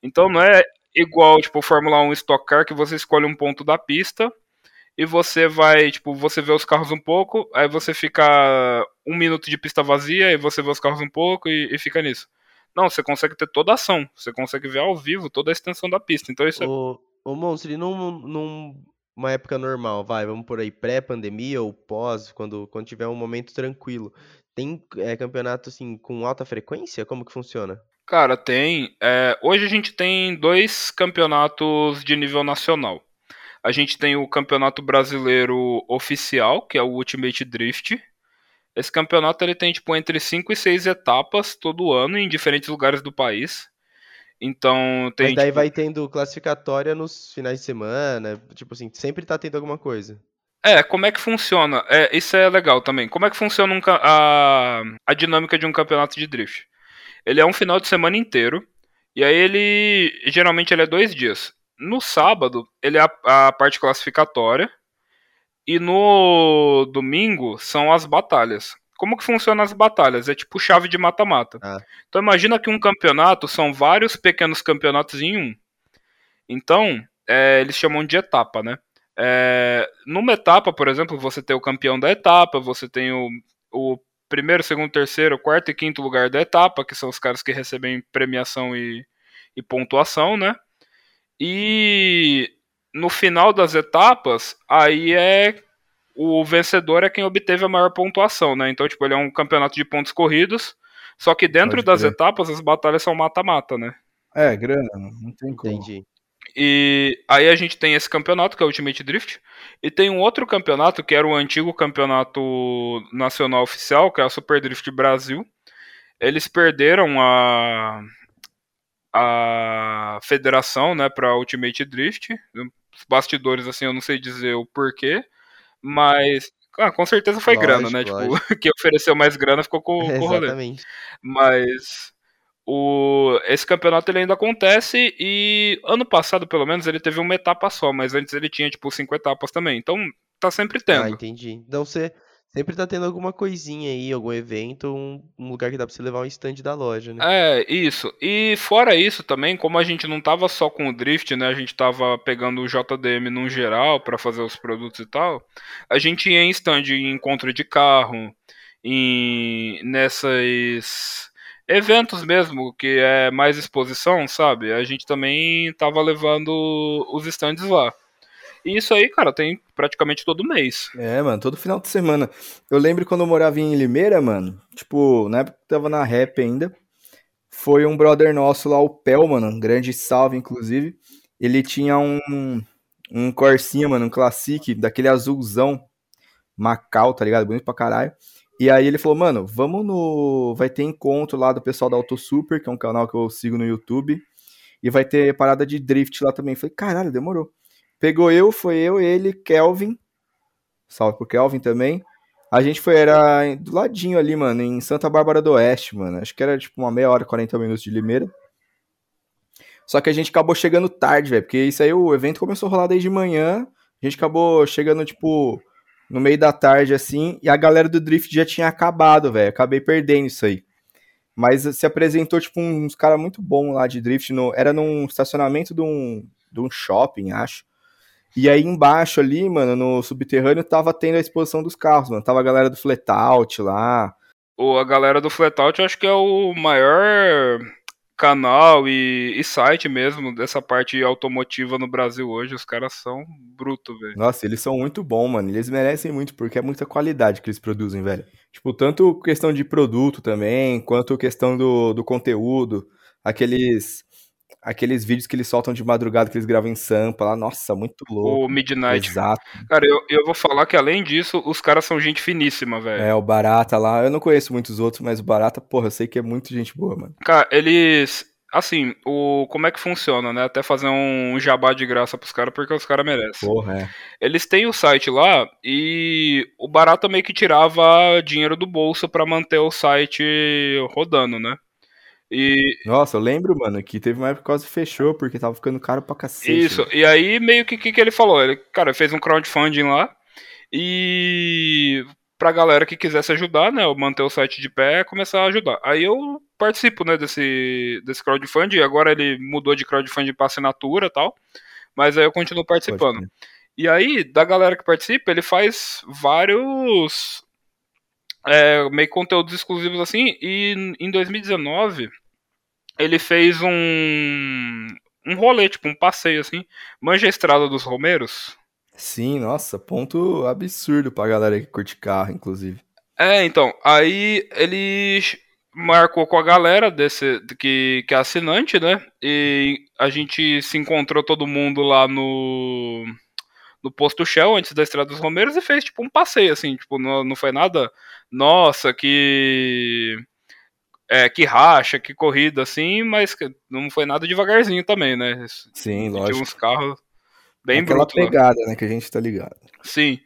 Então não é igual, tipo, Fórmula 1 Stock Car, que você escolhe um ponto da pista e você vai, tipo, você vê os carros um pouco, aí você fica um minuto de pista vazia e você vê os carros um pouco e, e fica nisso. Não, você consegue ter toda a ação, você consegue ver ao vivo toda a extensão da pista. Então isso o, é. Ô, Monstro, num, numa época normal, vai, vamos por aí, pré-pandemia ou pós, quando, quando tiver um momento tranquilo, tem é, campeonato assim com alta frequência? Como que funciona? Cara, tem. É, hoje a gente tem dois campeonatos de nível nacional. A gente tem o Campeonato Brasileiro Oficial, que é o Ultimate Drift. Esse campeonato ele tem tipo entre 5 e 6 etapas todo ano em diferentes lugares do país. Então tem. Mas daí tipo... vai tendo classificatória nos finais de semana, tipo assim, sempre tá tendo alguma coisa. É, como é que funciona? É, isso é legal também. Como é que funciona um, a, a dinâmica de um campeonato de drift? Ele é um final de semana inteiro. E aí ele. Geralmente ele é dois dias. No sábado, ele é a, a parte classificatória. E no domingo são as batalhas. Como que funcionam as batalhas? É tipo chave de mata-mata. Ah. Então imagina que um campeonato são vários pequenos campeonatos em um. Então, é, eles chamam de etapa, né? É, numa etapa, por exemplo, você tem o campeão da etapa, você tem o, o primeiro, segundo, terceiro, quarto e quinto lugar da etapa, que são os caras que recebem premiação e, e pontuação, né? E no final das etapas, aí é o vencedor é quem obteve a maior pontuação, né? Então, tipo, ele é um campeonato de pontos corridos, só que dentro Pode das crer. etapas as batalhas são mata-mata, né? É, grana, não tem como. Entendi. E aí a gente tem esse campeonato, que é o Ultimate Drift, e tem um outro campeonato, que era o antigo campeonato nacional oficial, que é a Super Drift Brasil. Eles perderam a, a federação, né, para Ultimate Drift. Os bastidores, assim, eu não sei dizer o porquê, mas ah, com certeza foi lógico, grana, né? Tipo, lógico. Tipo, quem ofereceu mais grana ficou com, com o rolê. Exatamente. Mas o, esse campeonato ele ainda acontece e ano passado, pelo menos, ele teve uma etapa só, mas antes ele tinha, tipo, cinco etapas também. Então, tá sempre tendo. Ah, entendi. Então você sempre tá tendo alguma coisinha aí, algum evento, um, um lugar que dá pra você levar um stand da loja, né? É, isso. E fora isso também, como a gente não tava só com o Drift, né? A gente tava pegando o JDM num geral para fazer os produtos e tal. A gente ia em stand em encontro de carro, em nessas eventos mesmo, que é mais exposição, sabe? A gente também tava levando os stands lá. E isso aí, cara, tem praticamente todo mês. É, mano, todo final de semana. Eu lembro quando eu morava em Limeira, mano, tipo, na época que tava na rap ainda, foi um brother nosso lá, o Pel, mano, um grande salve, inclusive. Ele tinha um, um Corsinha, mano, um Classic, daquele azulzão, Macau, tá ligado? Bonito pra caralho. E aí ele falou, mano, vamos no. Vai ter encontro lá do pessoal da Auto Super, que é um canal que eu sigo no YouTube. E vai ter parada de drift lá também. falei, caralho, demorou. Pegou eu, foi eu, ele, Kelvin. Salve pro Kelvin também. A gente foi, era do ladinho ali, mano, em Santa Bárbara do Oeste, mano. Acho que era tipo uma meia hora, 40 minutos de Limeira. Só que a gente acabou chegando tarde, velho, porque isso aí o evento começou a rolar desde manhã. A gente acabou chegando, tipo, no meio da tarde, assim, e a galera do Drift já tinha acabado, velho. Acabei perdendo isso aí. Mas se apresentou, tipo, uns caras muito bons lá de Drift. No, era num estacionamento de um, de um shopping, acho. E aí embaixo ali, mano, no subterrâneo, tava tendo a exposição dos carros, mano. Tava a galera do Flatout lá. O, a galera do Flatout acho que é o maior canal e, e, site mesmo dessa parte automotiva no Brasil hoje, os caras são bruto, velho. Nossa, eles são muito bons, mano. Eles merecem muito, porque é muita qualidade que eles produzem, velho. Tipo, tanto questão de produto também, quanto questão do, do conteúdo. Aqueles aqueles vídeos que eles soltam de madrugada, que eles gravam em Sampa lá, nossa, muito louco. O Midnight. Exato. Cara, eu, eu vou falar que além disso, os caras são gente finíssima, velho. É, o Barata lá, eu não conheço muitos outros, mas o Barata, porra, eu sei que é muito gente boa, mano. Cara, eles. Assim, o, como é que funciona, né? Até fazer um jabá de graça pros caras, porque os caras merecem. Porra, é. Eles têm o site lá e o Barata meio que tirava dinheiro do bolso para manter o site rodando, né? E... Nossa, eu lembro, mano, que teve uma época que quase fechou, porque tava ficando caro pra cacete. Isso, e aí meio que o que, que ele falou? Ele, cara, fez um crowdfunding lá e pra galera que quisesse ajudar, né, manter o site de pé, começar a ajudar. Aí eu participo, né, desse, desse crowdfunding, agora ele mudou de crowdfunding pra assinatura e tal, mas aí eu continuo participando. E aí, da galera que participa, ele faz vários é, meio conteúdos exclusivos assim. E em 2019 ele fez um um rolê, tipo um passeio assim. Manja a Estrada dos Romeiros? Sim, nossa, ponto absurdo pra galera que curte carro, inclusive. É, então, aí ele marcou com a galera desse que, que é assinante, né? E a gente se encontrou todo mundo lá no no posto Shell antes da Estrada dos Romeiros e fez tipo um passeio, assim, tipo, não, não foi nada, nossa, que. É, que racha, que corrida, assim, mas não foi nada devagarzinho também, né? Sim, lógico. Tinha uns carros bem Aquela bruto, pegada, lá. né, que a gente tá ligado. Sim.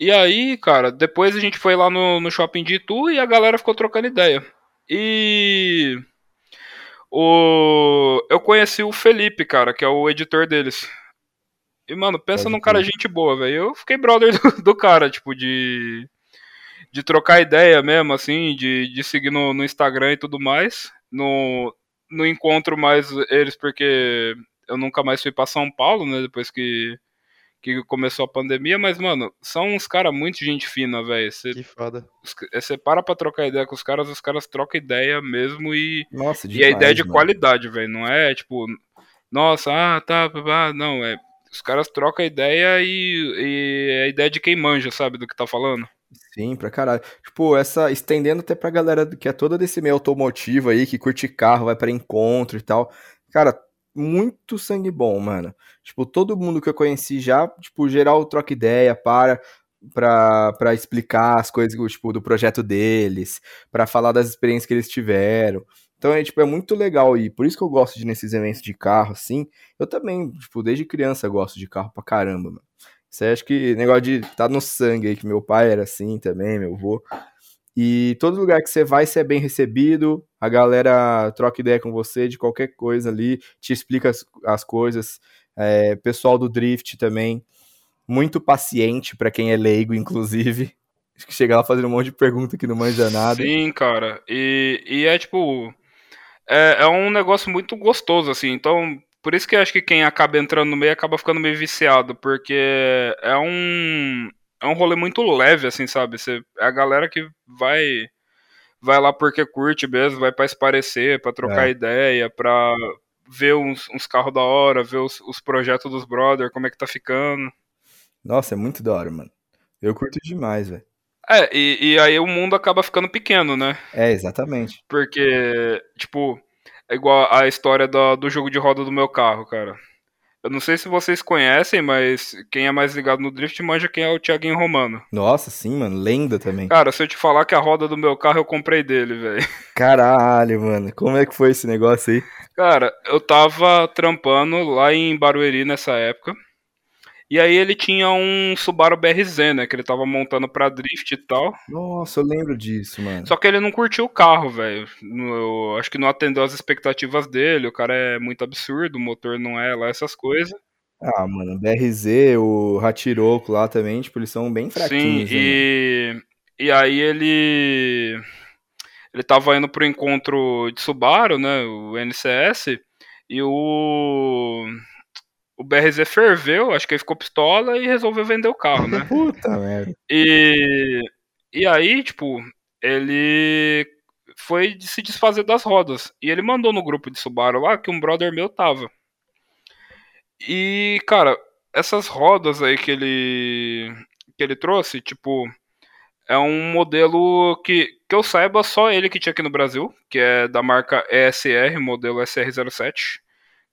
E aí, cara, depois a gente foi lá no, no shopping de Itu e a galera ficou trocando ideia. E o eu conheci o Felipe, cara, que é o editor deles. E, mano, pensa Pode num cara gente boa, velho. Eu fiquei brother do, do, cara, tipo, de. De trocar ideia mesmo, assim, de, de seguir no, no Instagram e tudo mais. No, no encontro mais eles, porque eu nunca mais fui pra São Paulo, né? Depois que, que começou a pandemia, mas, mano, são uns caras muito gente fina, velho. Que foda. Você para pra trocar ideia com os caras, os caras trocam ideia mesmo e. Nossa, demais, E a ideia de mano. qualidade, velho. Não é tipo. Nossa, ah, tá, não, é os caras trocam ideia e, e a ideia de quem manja, sabe, do que tá falando. Sim, pra caralho. Tipo, essa. Estendendo até pra galera que é toda desse meio automotivo aí, que curte carro, vai para encontro e tal. Cara, muito sangue bom, mano. Tipo, todo mundo que eu conheci já, tipo, geral troca ideia, para pra, pra explicar as coisas, tipo, do projeto deles, para falar das experiências que eles tiveram. Então é, tipo, é muito legal e por isso que eu gosto de nesses eventos de carro, assim. Eu também, tipo, desde criança gosto de carro pra caramba, mano. Você acha que negócio de tá no sangue aí, que meu pai era assim também, meu avô. E todo lugar que você vai, você é bem recebido, a galera troca ideia com você de qualquer coisa ali, te explica as, as coisas. É, pessoal do Drift também, muito paciente para quem é leigo, inclusive. Que chega lá fazendo um monte de pergunta que não manja nada. Sim, cara. E, e é tipo é, é um negócio muito gostoso, assim. Então, por isso que eu acho que quem acaba entrando no meio acaba ficando meio viciado, porque é um é um rolê muito leve, assim, sabe? Você, é a galera que vai vai lá porque curte mesmo, vai para esparecer, para trocar é. ideia, para ver uns, uns carros da hora, ver os, os projetos dos brother, como é que tá ficando. Nossa, é muito da hora, mano. Eu curto demais, velho. É, e, e aí o mundo acaba ficando pequeno, né? É, exatamente. Porque, tipo, é igual a história do, do jogo de roda do meu carro, cara. Eu não sei se vocês conhecem, mas quem é mais ligado no drift manja quem é o Thiaguinho Romano. Nossa, sim, mano. Lenda também. Cara, se eu te falar que a roda do meu carro eu comprei dele, velho. Caralho, mano. Como é que foi esse negócio aí? Cara, eu tava trampando lá em Barueri nessa época. E aí ele tinha um Subaru BRZ, né? Que ele tava montando pra drift e tal. Nossa, eu lembro disso, mano. Só que ele não curtiu o carro, velho. Acho que não atendeu as expectativas dele. O cara é muito absurdo, o motor não é lá, essas coisas. Ah, mano, o BRZ, o Hatiroco lá também, tipo, eles são bem fraquinhos. Sim, né, e... e aí ele... Ele tava indo pro encontro de Subaru, né, o NCS, e o o BRZ ferveu, acho que ele ficou pistola e resolveu vender o carro, né? Puta merda. E, e aí, tipo, ele foi se desfazer das rodas. E ele mandou no grupo de Subaru lá que um brother meu tava. E, cara, essas rodas aí que ele que ele trouxe, tipo, é um modelo que, que eu saiba só ele que tinha aqui no Brasil, que é da marca ESR, modelo SR07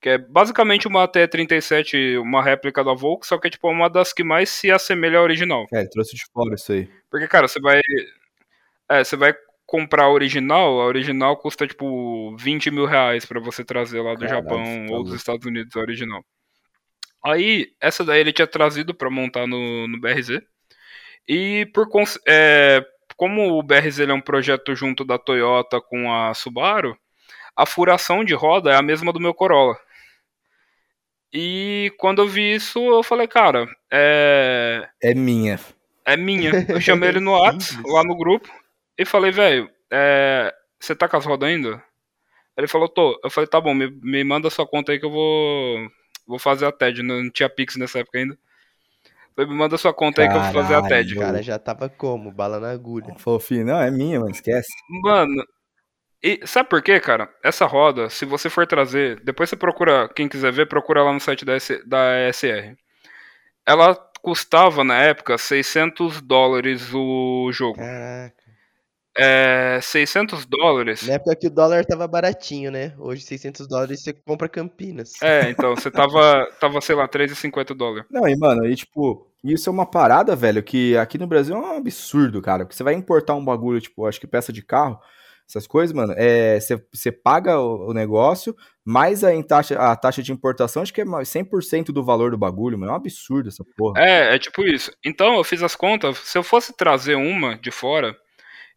que é basicamente uma T37, uma réplica da Volkswagen, só que é tipo uma das que mais se assemelha à original. É, trouxe de fora isso aí. Porque, cara, você vai. É, você vai comprar a original, a original custa tipo 20 mil reais pra você trazer lá do Caralho, Japão tá ou dos Estados Unidos a original. Aí, essa daí ele tinha trazido pra montar no, no BRZ. E por é, como o BRZ é um projeto junto da Toyota com a Subaru, a furação de roda é a mesma do meu Corolla. E quando eu vi isso, eu falei, cara, é. É minha. É minha. Eu chamei ele no WhatsApp, lá no grupo, e falei, velho, é... você tá com as rodas ainda? Ele falou, tô. Eu falei, tá bom, me, me manda sua conta aí que eu vou, vou fazer a TED. Não tinha Pix nessa época ainda. Falei, me manda sua conta Caralho, aí que eu vou fazer a TED. O cara já tava como? Bala na agulha. Fofinho, não, é minha, mano, esquece. Mano, e sabe por quê, cara? Essa roda, se você for trazer, depois você procura, quem quiser ver, procura lá no site da, S, da ESR. Ela custava na época 600 dólares o jogo. Caraca. é, 600 dólares. Na época que o dólar tava baratinho, né? Hoje 600 dólares você compra Campinas. É, então, você tava, tava sei lá, 3,50 dólares. Não, e mano, aí tipo, isso é uma parada, velho, que aqui no Brasil é um absurdo, cara. Porque você vai importar um bagulho, tipo, acho que peça de carro, essas coisas, mano, é, você paga o, o, negócio, mais a taxa, a taxa de importação, acho que é 100% do valor do bagulho, mano. É um absurdo essa porra. É, é tipo isso. Então, eu fiz as contas, se eu fosse trazer uma de fora,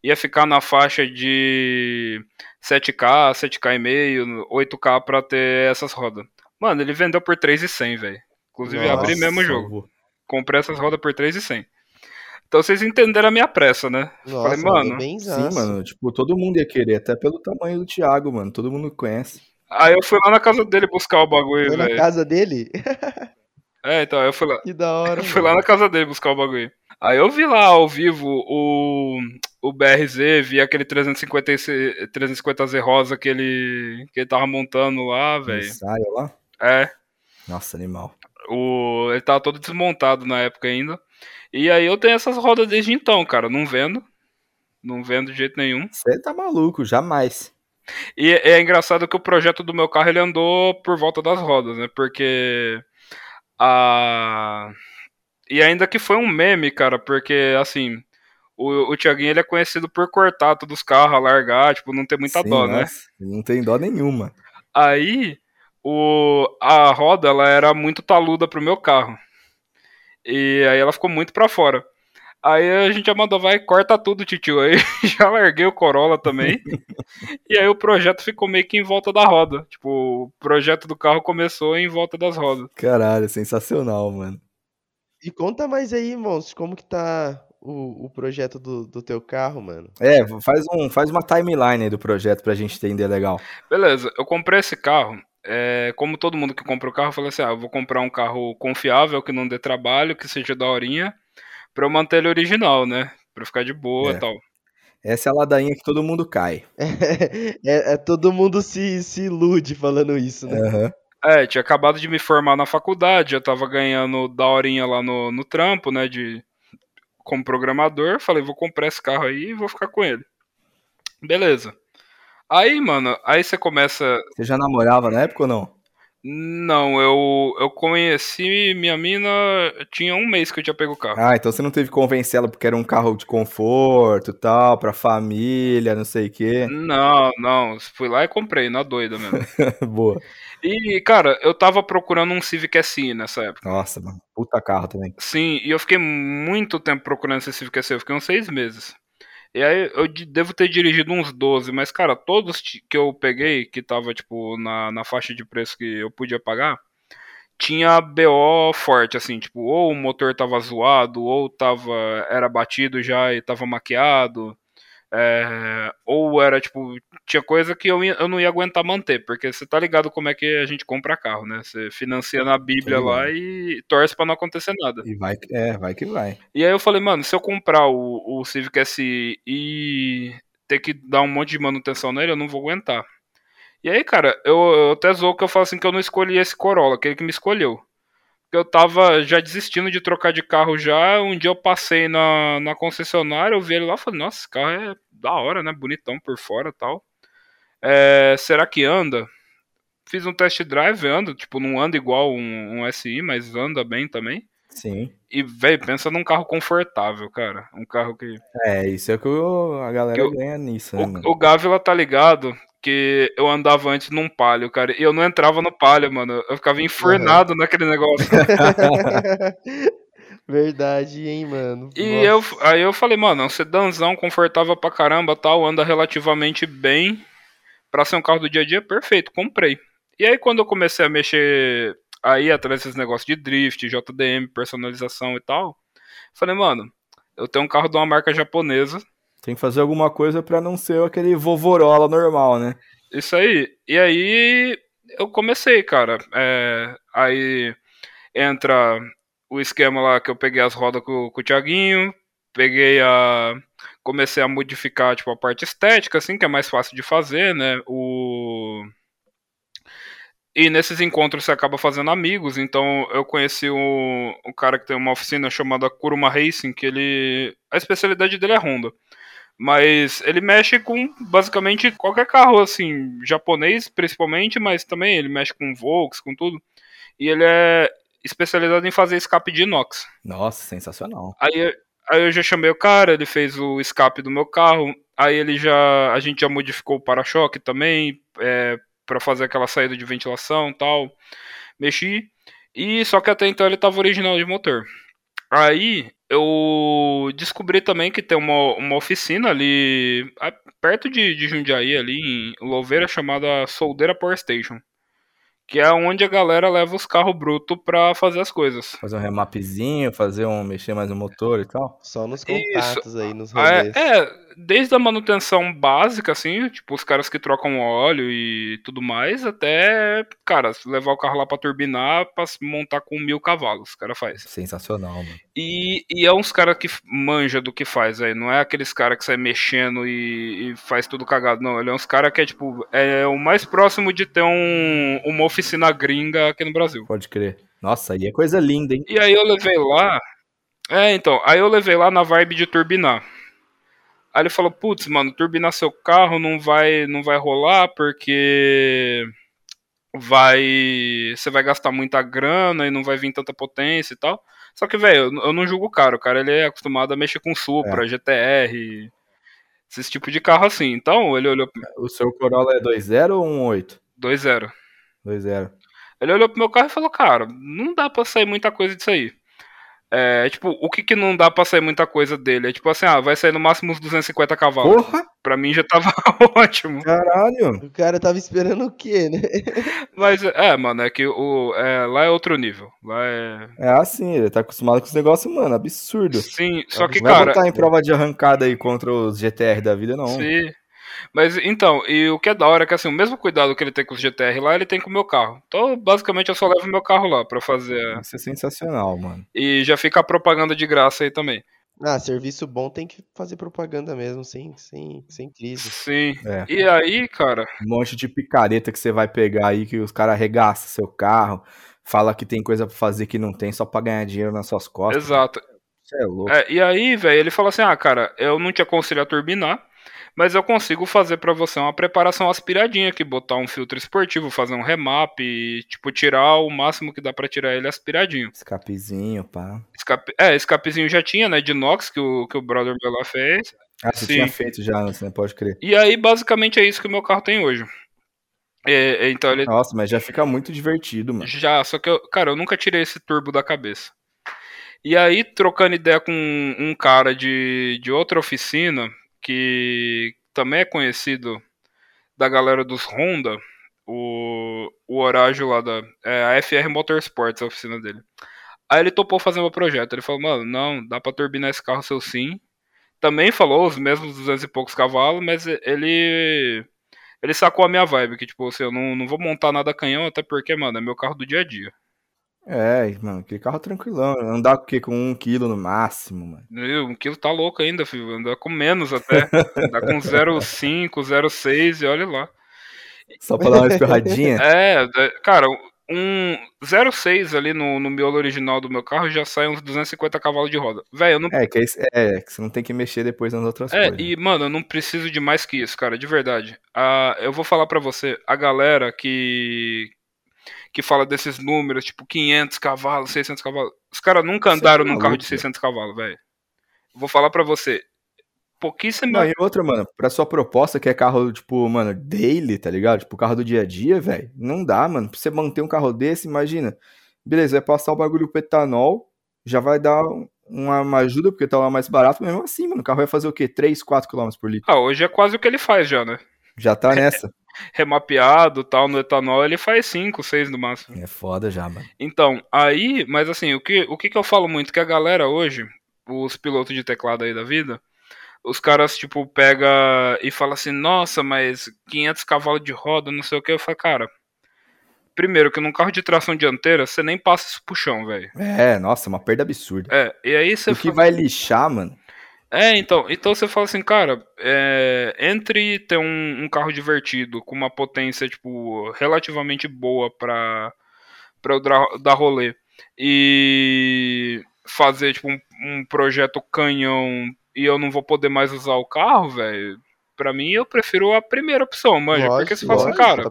ia ficar na faixa de 7K, 7K e meio, 8K pra ter essas rodas. Mano, ele vendeu por 3,100, velho. Inclusive, Nossa, abri mesmo o jogo. Comprei essas rodas por 3,100. Então vocês entenderam a minha pressa, né? Nossa, Falei, mano. Sim, mano. Tipo, todo mundo ia querer, até pelo tamanho do Thiago, mano. Todo mundo conhece. Aí eu fui lá na casa dele buscar o bagulho, velho. na casa dele? é, então, eu fui lá. Que da hora. Eu fui lá na casa dele buscar o bagulho. Aí eu vi lá ao vivo o, o BRZ, vi aquele 350, 350Z rosa que ele, que ele tava montando lá, velho. Ensaio lá? É. Nossa, animal. O, ele tava todo desmontado na época ainda. E aí eu tenho essas rodas desde então, cara. Não vendo. Não vendo de jeito nenhum. Você tá maluco, jamais. E é engraçado que o projeto do meu carro ele andou por volta das rodas, né? Porque a. E ainda que foi um meme, cara, porque assim. O, o Thiaguinho ele é conhecido por cortar todos os carros, largar, tipo, não ter muita Sim, dó, né? Não tem dó nenhuma. Aí, o, a roda ela era muito taluda pro meu carro. E aí ela ficou muito pra fora. Aí a gente já mandou, vai, corta tudo, titio. Aí já larguei o Corolla também. e aí o projeto ficou meio que em volta da roda. Tipo, o projeto do carro começou em volta das rodas. Caralho, sensacional, mano. E conta mais aí, monstro, como que tá o, o projeto do, do teu carro, mano? É, faz, um, faz uma timeline aí do projeto pra gente entender legal. Beleza, eu comprei esse carro é, como todo mundo que compra o carro, falei assim: ah, eu vou comprar um carro confiável, que não dê trabalho, que seja da horinha, pra eu manter ele original, né? Pra ficar de boa e é. tal. Essa é a ladainha que todo mundo cai. é, é, todo mundo se, se ilude falando isso, né? Uhum. É, tinha acabado de me formar na faculdade, eu tava ganhando da horinha lá no, no trampo, né? De, como programador. Falei, vou comprar esse carro aí e vou ficar com ele. Beleza. Aí, mano, aí você começa. Você já namorava na época ou não? Não, eu, eu conheci minha mina. Tinha um mês que eu tinha pego o carro. Ah, então você não teve que convencer ela porque era um carro de conforto tal, pra família, não sei o quê. Não, não. Fui lá e comprei, na doida mesmo. Boa. E, cara, eu tava procurando um Civic SI nessa época. Nossa, mano. Puta carro também. Sim, e eu fiquei muito tempo procurando esse Civic SI. Eu fiquei uns seis meses. E aí eu devo ter dirigido uns 12, mas, cara, todos que eu peguei, que tava, tipo, na, na faixa de preço que eu podia pagar, tinha BO forte, assim, tipo, ou o motor tava zoado, ou tava, era batido já e tava maquiado, é, ou era tipo, tinha coisa que eu, ia, eu não ia aguentar manter, porque você tá ligado como é que a gente compra carro, né? Você financia na Bíblia lá e torce para não acontecer nada. E vai, é, vai que vai. E aí eu falei, mano, se eu comprar o, o Civic SI e ter que dar um monte de manutenção nele, eu não vou aguentar. E aí, cara, eu, eu até zoo que eu falo assim que eu não escolhi esse Corolla, aquele que me escolheu eu tava já desistindo de trocar de carro já. Um dia eu passei na, na concessionária, eu vi ele lá e falei, nossa, esse carro é da hora, né? Bonitão por fora tal. É, será que anda? Fiz um test drive, anda, tipo, não anda igual um, um SI, mas anda bem também. Sim. E, velho, pensa num carro confortável, cara. Um carro que. É, isso é que a galera que ganha nisso, né? O, o Gávila tá ligado que eu andava antes num palio, cara, e eu não entrava no palio, mano. Eu ficava enfurnado uhum. naquele negócio. Verdade, hein, mano. E eu, aí eu falei, mano, é um sedanzão confortável pra caramba, tal, anda relativamente bem. Pra ser um carro do dia a dia, perfeito, comprei. E aí quando eu comecei a mexer aí atrás desses negócios de drift, JDM, personalização e tal, falei, mano, eu tenho um carro de uma marca japonesa tem que fazer alguma coisa para não ser aquele vovorola normal, né? Isso aí. E aí eu comecei, cara. É, aí entra o esquema lá que eu peguei as rodas com, com o Thiaguinho, peguei a. Comecei a modificar tipo, a parte estética, assim, que é mais fácil de fazer, né? O. E nesses encontros você acaba fazendo amigos, então eu conheci um, um cara que tem uma oficina chamada Kuruma Racing, que ele. A especialidade dele é Honda. Mas ele mexe com basicamente qualquer carro, assim, japonês principalmente, mas também ele mexe com Volks, com tudo. E ele é especializado em fazer escape de inox. Nossa, sensacional. Aí, aí eu já chamei o cara, ele fez o escape do meu carro. Aí ele já. A gente já modificou o para-choque também, é, para fazer aquela saída de ventilação tal. Mexi. E só que até então ele tava original de motor. Aí eu descobri também que tem uma, uma oficina ali perto de, de Jundiaí, ali em Louveira, chamada Soldeira Power Station. Que é onde a galera leva os carros brutos pra fazer as coisas. Fazer um remapzinho, fazer um. mexer mais no motor e tal. Só nos contatos Isso. aí, nos ah, é, rolês. É, é, desde a manutenção básica, assim, tipo, os caras que trocam óleo e tudo mais, até, cara, levar o carro lá pra turbinar pra montar com mil cavalos, o cara faz. Sensacional, mano. E, e é uns caras que manja do que faz, aí, não é aqueles caras que sai mexendo e, e, faz tudo cagado, não. Ele é uns caras que é, tipo, é o mais próximo de ter um, uma oficina gringa aqui no Brasil. Pode crer. Nossa, aí é coisa linda, hein? E aí eu levei lá. É, então, aí eu levei lá na vibe de turbinar. Aí ele falou, putz, mano, turbinar seu carro não vai, não vai rolar porque vai, você vai gastar muita grana e não vai vir tanta potência e tal. Só que, velho, eu, não julgo o cara, o cara ele é acostumado a mexer com Supra, é. GTR, esse tipo de carro assim. Então, ele olhou O seu Corolla é 2.0 ou 1.8? 2.0. 2.0. Ele olhou pro meu carro e falou, cara, não dá pra sair muita coisa disso aí. É, tipo, o que que não dá pra sair muita coisa dele? É tipo assim, ah, vai sair no máximo uns 250 cavalos. Porra! Pra mim já tava ótimo. Caralho! O cara tava esperando o quê, né? Mas, é, mano, é que o, é, lá é outro nível. Lá é... É assim, ele tá acostumado com os negócios, mano, absurdo. Sim, só que, não cara... Não vai botar em prova de arrancada aí contra os GTR da vida, não. Sim. Mas então, e o que é da hora é que assim, o mesmo cuidado que ele tem com os GTR lá, ele tem com o meu carro. Então, basicamente, eu só levo meu carro lá pra fazer. Isso é sensacional, mano. E já fica a propaganda de graça aí também. Ah, serviço bom tem que fazer propaganda mesmo, sem, sem, sem crise. Sim. É. E aí, cara. Um monte de picareta que você vai pegar aí, que os caras arregaçam seu carro, fala que tem coisa pra fazer que não tem, só pra ganhar dinheiro nas suas costas. Exato. Você é louco. É, e aí, velho, ele fala assim: ah, cara, eu não te aconselho a turbinar mas eu consigo fazer para você uma preparação aspiradinha aqui, botar um filtro esportivo, fazer um remap e, tipo, tirar o máximo que dá para tirar ele aspiradinho. Escapezinho, pá. Escape... É, escapezinho já tinha, né, de inox que o, que o brother meu lá fez. Ah, você Sim. tinha feito já, você não pode crer. E aí, basicamente, é isso que o meu carro tem hoje. É, é, então ele... Nossa, mas já fica muito divertido, mano. Já, só que, eu, cara, eu nunca tirei esse turbo da cabeça. E aí, trocando ideia com um cara de, de outra oficina, que também é conhecido da galera dos Honda, o, o Horágio lá da é, a FR Motorsports, a oficina dele. Aí ele topou fazer meu projeto. Ele falou, mano, não, dá pra turbinar esse carro seu sim. Também falou os mesmos 200 e poucos cavalos, mas ele ele sacou a minha vibe, que tipo, assim, eu não, não vou montar nada canhão, até porque, mano, é meu carro do dia a dia. É, mano, aquele carro tranquilão. Andar com o quê? Com um quilo no máximo, mano. Um quilo tá louco ainda, filho. Andar com menos até. Andar com 0,5, 0,6 e olha lá. Só pra dar uma espirradinha? É, é cara, um 0,6 ali no, no miolo original do meu carro já sai uns 250 cavalos de roda. Velho, eu não. É que, é, é, que você não tem que mexer depois nas outras é, coisas. É, e, mano, eu não preciso de mais que isso, cara, de verdade. Ah, eu vou falar para você, a galera que, que fala desses números, tipo 500 cavalos, 600 cavalos. Os caras nunca andaram é num carro de 600 cavalos, velho. Vou falar para você. Pouquíssimo. Não, e outra, mano, pra sua proposta, que é carro, tipo, mano, daily, tá ligado? Tipo, carro do dia a dia, velho. Não dá, mano. Pra você manter um carro desse, imagina. Beleza, vai passar o bagulho pro etanol, já vai dar uma, uma ajuda, porque tá lá mais barato, mesmo assim, mano. O carro vai fazer o quê? 3, 4 km por litro. Ah, hoje é quase o que ele faz já, né? Já tá nessa. remapeado tal no etanol, ele faz 5, 6 no máximo. É foda já, mano. Então, aí, mas assim, o que, o que, que eu falo muito? Que a galera hoje, os pilotos de teclado aí da vida, os caras, tipo, pega e fala assim, nossa, mas 500 cavalos de roda, não sei o que. Eu falo, cara, primeiro que num carro de tração dianteira, você nem passa isso pro chão, velho. É, nossa, uma perda absurda. É, e aí você... O que fala... vai lixar, mano, é, então, então você fala assim, cara, é, entre ter um, um, carro divertido com uma potência, tipo, relativamente boa pra, pra eu dar, rolê e fazer, tipo, um, um projeto canhão e eu não vou poder mais usar o carro, velho, pra mim eu prefiro a primeira opção, manja. Lógico, porque se fala assim, cara, tá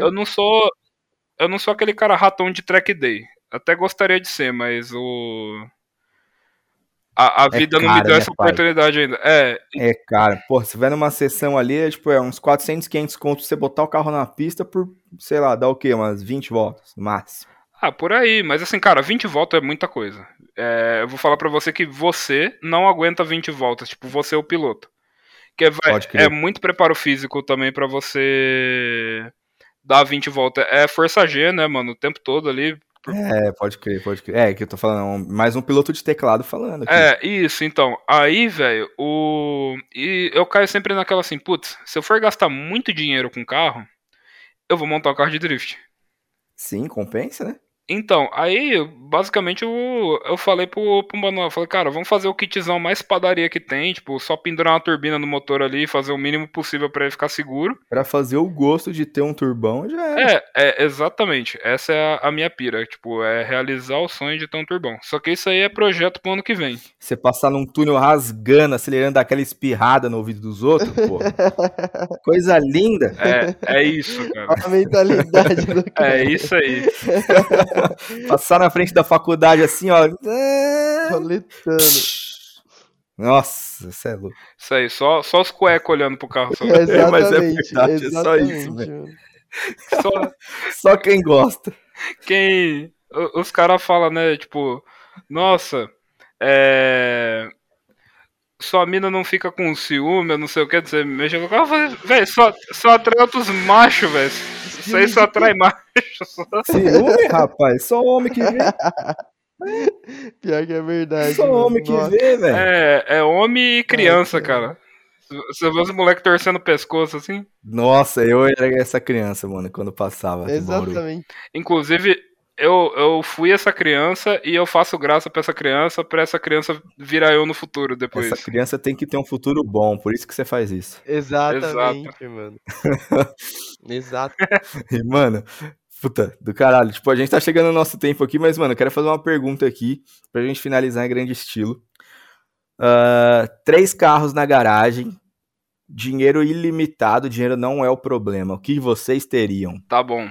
eu não sou. Eu não sou aquele cara ratão de track day. Até gostaria de ser, mas o. A, a é vida cara, não me deu né, essa pai? oportunidade ainda. É. É, cara. Pô, se vai numa sessão ali, é tipo, é uns 400, 500 contos pra você botar o carro na pista por, sei lá, dá o quê? Umas 20 voltas, máximo. Ah, por aí. Mas assim, cara, 20 voltas é muita coisa. É, eu vou falar para você que você não aguenta 20 voltas. Tipo, você é o piloto. Que é, é muito preparo físico também para você dar 20 voltas. É força G, né, mano? O tempo todo ali. É, pode crer, pode crer. É, que eu tô falando, mais um piloto de teclado falando aqui. É, isso, então. Aí, velho, o. E eu caio sempre naquela assim, putz, se eu for gastar muito dinheiro com carro, eu vou montar um carro de drift. Sim, compensa, né? Então, aí, basicamente, eu, eu falei pro, pro Manuel, falei, cara, vamos fazer o kitzão mais padaria que tem, tipo, só pendurar uma turbina no motor ali e fazer o mínimo possível para ele ficar seguro. Para fazer o gosto de ter um turbão, já é. É, é exatamente. Essa é a, a, minha pira, tipo, é realizar o sonho de ter um turbão. Só que isso aí é projeto pro ano que vem. Você passar num túnel rasgando, acelerando aquela espirrada no ouvido dos outros, pô. Coisa linda. É, é isso, cara. A mentalidade do cara. É isso aí. Passar na frente da faculdade assim, ó. Roletando. Nossa, isso é louco. Isso aí, só, só os cuecos olhando pro carro. Só. É, mas é verdade, é só isso, velho. Só, só quem gosta. Quem. Os caras falam, né, tipo, nossa, é sua mina não fica com ciúme, eu não sei o que, você mexe com o carro, velho, só, só atrai outros machos, velho. Isso aí só atrai macho. Ciúme, rapaz, só homem que vê. Pior que é verdade. Só homem que Nossa. vê, velho. É, é homem e criança, cara. Você vê os moleques torcendo o pescoço assim? Nossa, eu era essa criança, mano, quando passava. Exatamente. Inclusive, eu, eu fui essa criança e eu faço graça pra essa criança, pra essa criança virar eu no futuro depois. Essa criança tem que ter um futuro bom, por isso que você faz isso. Exatamente, Exato. mano. Exato. E, mano, puta, do caralho. Tipo, a gente tá chegando no nosso tempo aqui, mas, mano, eu quero fazer uma pergunta aqui pra gente finalizar em grande estilo. Uh, três carros na garagem, dinheiro ilimitado, dinheiro não é o problema. O que vocês teriam? Tá bom.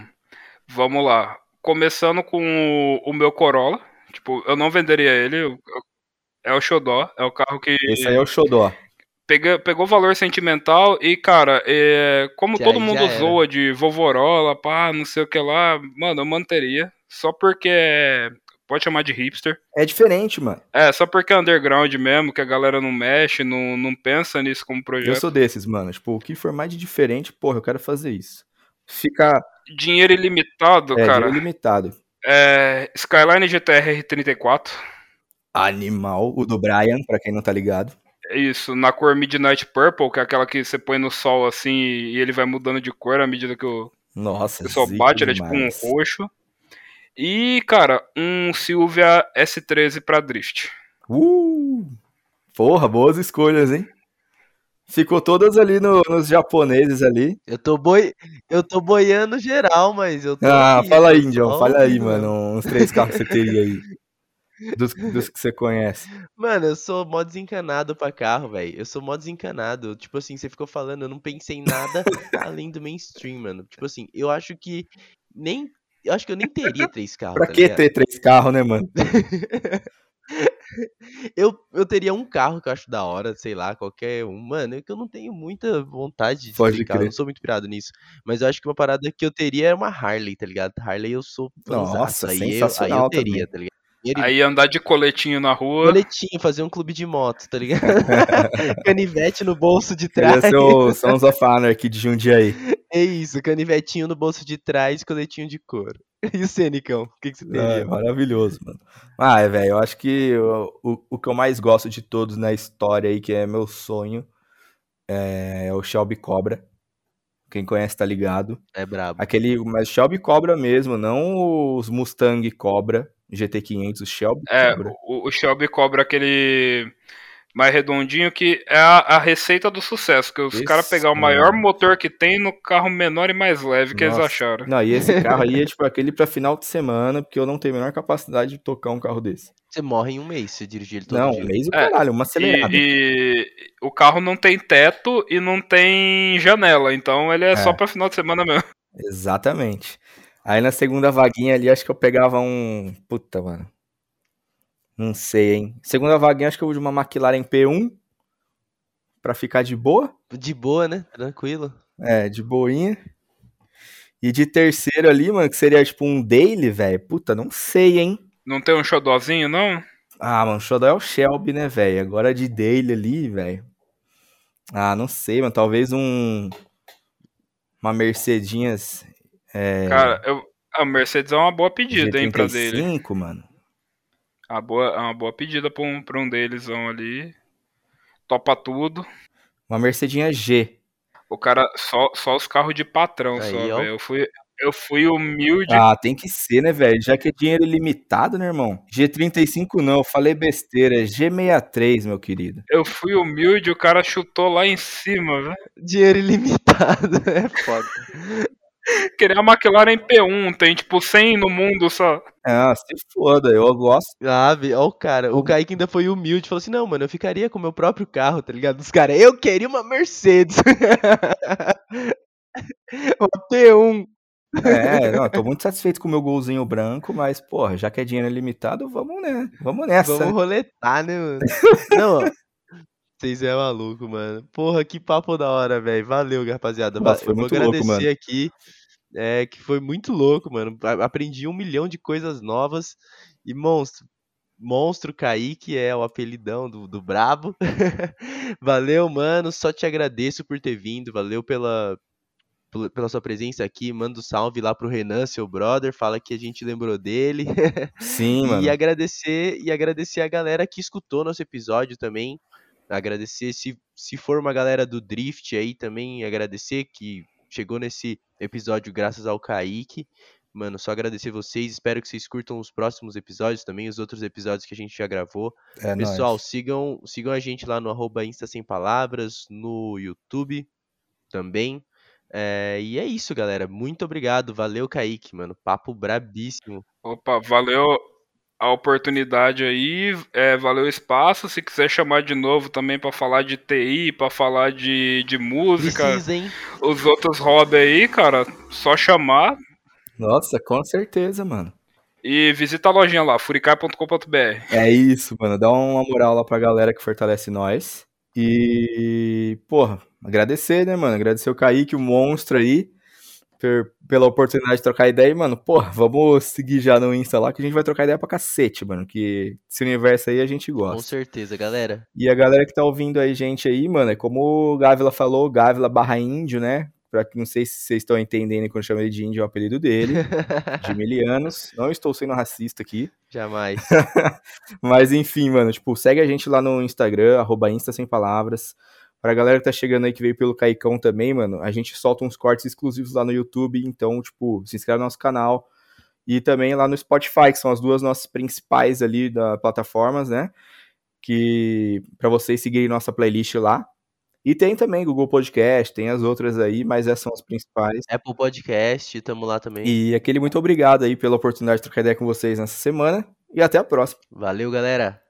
Vamos lá começando com o, o, meu Corolla. Tipo, eu não venderia ele. Eu, eu, é o Xodó. É o carro que. Esse aí é o Xodó. Pegou, pegou valor sentimental e, cara, é, como já, todo mundo zoa de vovorola, pá, não sei o que lá, mano, eu manteria. Só porque é, Pode chamar de hipster. É diferente, mano. É, só porque é underground mesmo, que a galera não mexe, não, não pensa nisso como projeto. Eu sou desses, mano. Tipo, o que for mais de diferente, porra, eu quero fazer isso. Fica dinheiro ilimitado, é, cara. Dinheiro ilimitado. É, Skyline GTR 34. Animal, o do Brian, pra quem não tá ligado. É isso, na cor Midnight Purple, que é aquela que você põe no sol assim e ele vai mudando de cor à medida que o, Nossa, sol bate, ele é tipo um roxo. E, cara, um Silvia S13 pra drift. Uh! Porra, boas escolhas, hein? Ficou todas ali no, nos japoneses ali. Eu tô, boi... eu tô boiando geral, mas eu tô. Ah, aqui, fala aí, John. Fala aí, mano. Uns três carros que você teria aí. Dos, dos, que você conhece. Mano, eu sou mó desencanado pra carro, velho. Eu sou mó desencanado. Tipo assim, você ficou falando, eu não pensei em nada além do mainstream, mano. Tipo assim, eu acho que nem. Eu acho que eu nem teria três carros. pra tá que ligado? ter três carros, né, mano? eu, eu teria um carro que eu acho da hora, sei lá, qualquer um. Mano, é que eu não tenho muita vontade de Pode ter carro, eu não sou muito pirado nisso. Mas eu acho que uma parada que eu teria é uma Harley, tá ligado? Harley eu sou Nossa, aí eu, aí eu teria, também. tá ligado? Aí andar de coletinho na rua. Coletinho, fazer um clube de moto, tá ligado? Canivete no bolso de trás. Esse é o Sons of Honor aqui de Jundiaí. É isso, canivetinho no bolso de trás, coletinho de couro. E o Cenicão? O que, que você teria? É, maravilhoso, mano. Ah, é, velho, eu acho que o, o, o, que eu mais gosto de todos na história aí, que é meu sonho, é, é o Shelby Cobra. Quem conhece tá ligado. É brabo. Aquele, mas Shelby Cobra mesmo, não os Mustang Cobra, GT500, o Shelby é, Cobra. O, o Shelby Cobra, aquele mais redondinho, que é a, a receita do sucesso, que os caras pegar o maior motor que tem no carro menor e mais leve que Nossa. eles acharam. Não, e esse carro aí é tipo aquele para final de semana, porque eu não tenho a menor capacidade de tocar um carro desse. Você morre em um mês se dirigir ele todo não, dia. Não, um mês o é, caralho, uma acelerada. E, e, o carro não tem teto e não tem janela, então ele é, é. só para final de semana mesmo. Exatamente. Aí na segunda vaguinha ali, acho que eu pegava um. Puta, mano. Não sei, hein? Segunda vaguinha, acho que eu vou de uma McLaren P1 pra ficar de boa. De boa, né? Tranquilo. É, de boinha. E de terceiro ali, mano, que seria tipo um daily, velho. Puta, não sei, hein? Não tem um xodózinho, não? Ah, mano, o xodó é o Shelby, né, velho? Agora de daily ali, velho. Ah, não sei, mano. Talvez um. Uma Mercedinhas. É... Cara, eu... a Mercedes é uma boa pedida, hein, pra dele. mano. Uma boa, uma boa pedida pra um, pra um deles ali. Topa tudo. Uma Mercedinha G. O cara, só, só os carros de patrão, Aí, só, velho. Eu fui, eu fui humilde. Ah, tem que ser, né, velho? Já que é dinheiro ilimitado, né, irmão? G35 não, eu falei besteira. É G63, meu querido. Eu fui humilde, o cara chutou lá em cima, velho. Dinheiro ilimitado, é foda. Queria a McLaren P1, tem tipo 100 no mundo só. Ah, se foda, eu gosto. Ah, ó o cara, o Kaique ainda foi humilde, falou assim, não, mano, eu ficaria com o meu próprio carro, tá ligado? Os caras, eu queria uma Mercedes. uma P1. É, não, tô muito satisfeito com o meu golzinho branco, mas, porra, já que é dinheiro limitado, vamos, né? Vamos nessa. Vamos roletar, né, mano? Não, ó. Vocês é maluco, mano. Porra, que papo da hora, velho. Valeu, rapaziada. Nossa, foi muito louco, mano. aqui. É, que foi muito louco, mano. Aprendi um milhão de coisas novas. E monstro. Monstro Kaique é o apelidão do, do Brabo. Valeu, mano. Só te agradeço por ter vindo. Valeu pela, pela sua presença aqui. Manda um salve lá pro Renan, seu brother. Fala que a gente lembrou dele. Sim, mano. E agradecer, e agradecer a galera que escutou nosso episódio também. Agradecer, se, se for uma galera do Drift aí também, agradecer que chegou nesse episódio graças ao Kaique. Mano, só agradecer vocês. Espero que vocês curtam os próximos episódios também, os outros episódios que a gente já gravou. É Pessoal, sigam, sigam a gente lá no arroba Insta Sem Palavras, no YouTube também. É, e é isso, galera. Muito obrigado. Valeu, Kaique, mano. Papo brabíssimo. Opa, valeu a oportunidade aí, é, valeu o espaço. Se quiser chamar de novo também para falar de TI, para falar de, de música, Precisa, os outros hobbies aí, cara, só chamar. Nossa, com certeza, mano. E visita a lojinha lá, furicai.com.br. É isso, mano. Dá uma moral lá pra galera que fortalece nós. E, porra, agradecer, né, mano? Agradecer o Kaique, o monstro aí, per, pela oportunidade de trocar ideia. E, mano, porra, vamos seguir já no Insta lá que a gente vai trocar ideia pra cacete, mano. Que esse universo aí a gente gosta. Com certeza, galera. E a galera que tá ouvindo aí, gente aí, mano, é como o Gávila falou, Gávila barra índio, né? Pra que não sei se vocês estão entendendo quando chama ele de índio, é o apelido dele, de milianos. Não estou sendo racista aqui. Jamais. Mas enfim, mano, tipo, segue a gente lá no Instagram, arroba Insta Sem Palavras. Pra galera que tá chegando aí, que veio pelo Caicão também, mano, a gente solta uns cortes exclusivos lá no YouTube, então, tipo, se inscreve no nosso canal. E também lá no Spotify, que são as duas nossas principais ali da plataformas, né? Que para vocês seguirem nossa playlist lá. E tem também Google Podcast, tem as outras aí, mas essas são as principais. Apple Podcast, tamo lá também. E aquele muito obrigado aí pela oportunidade de trocar ideia com vocês nessa semana. E até a próxima. Valeu, galera.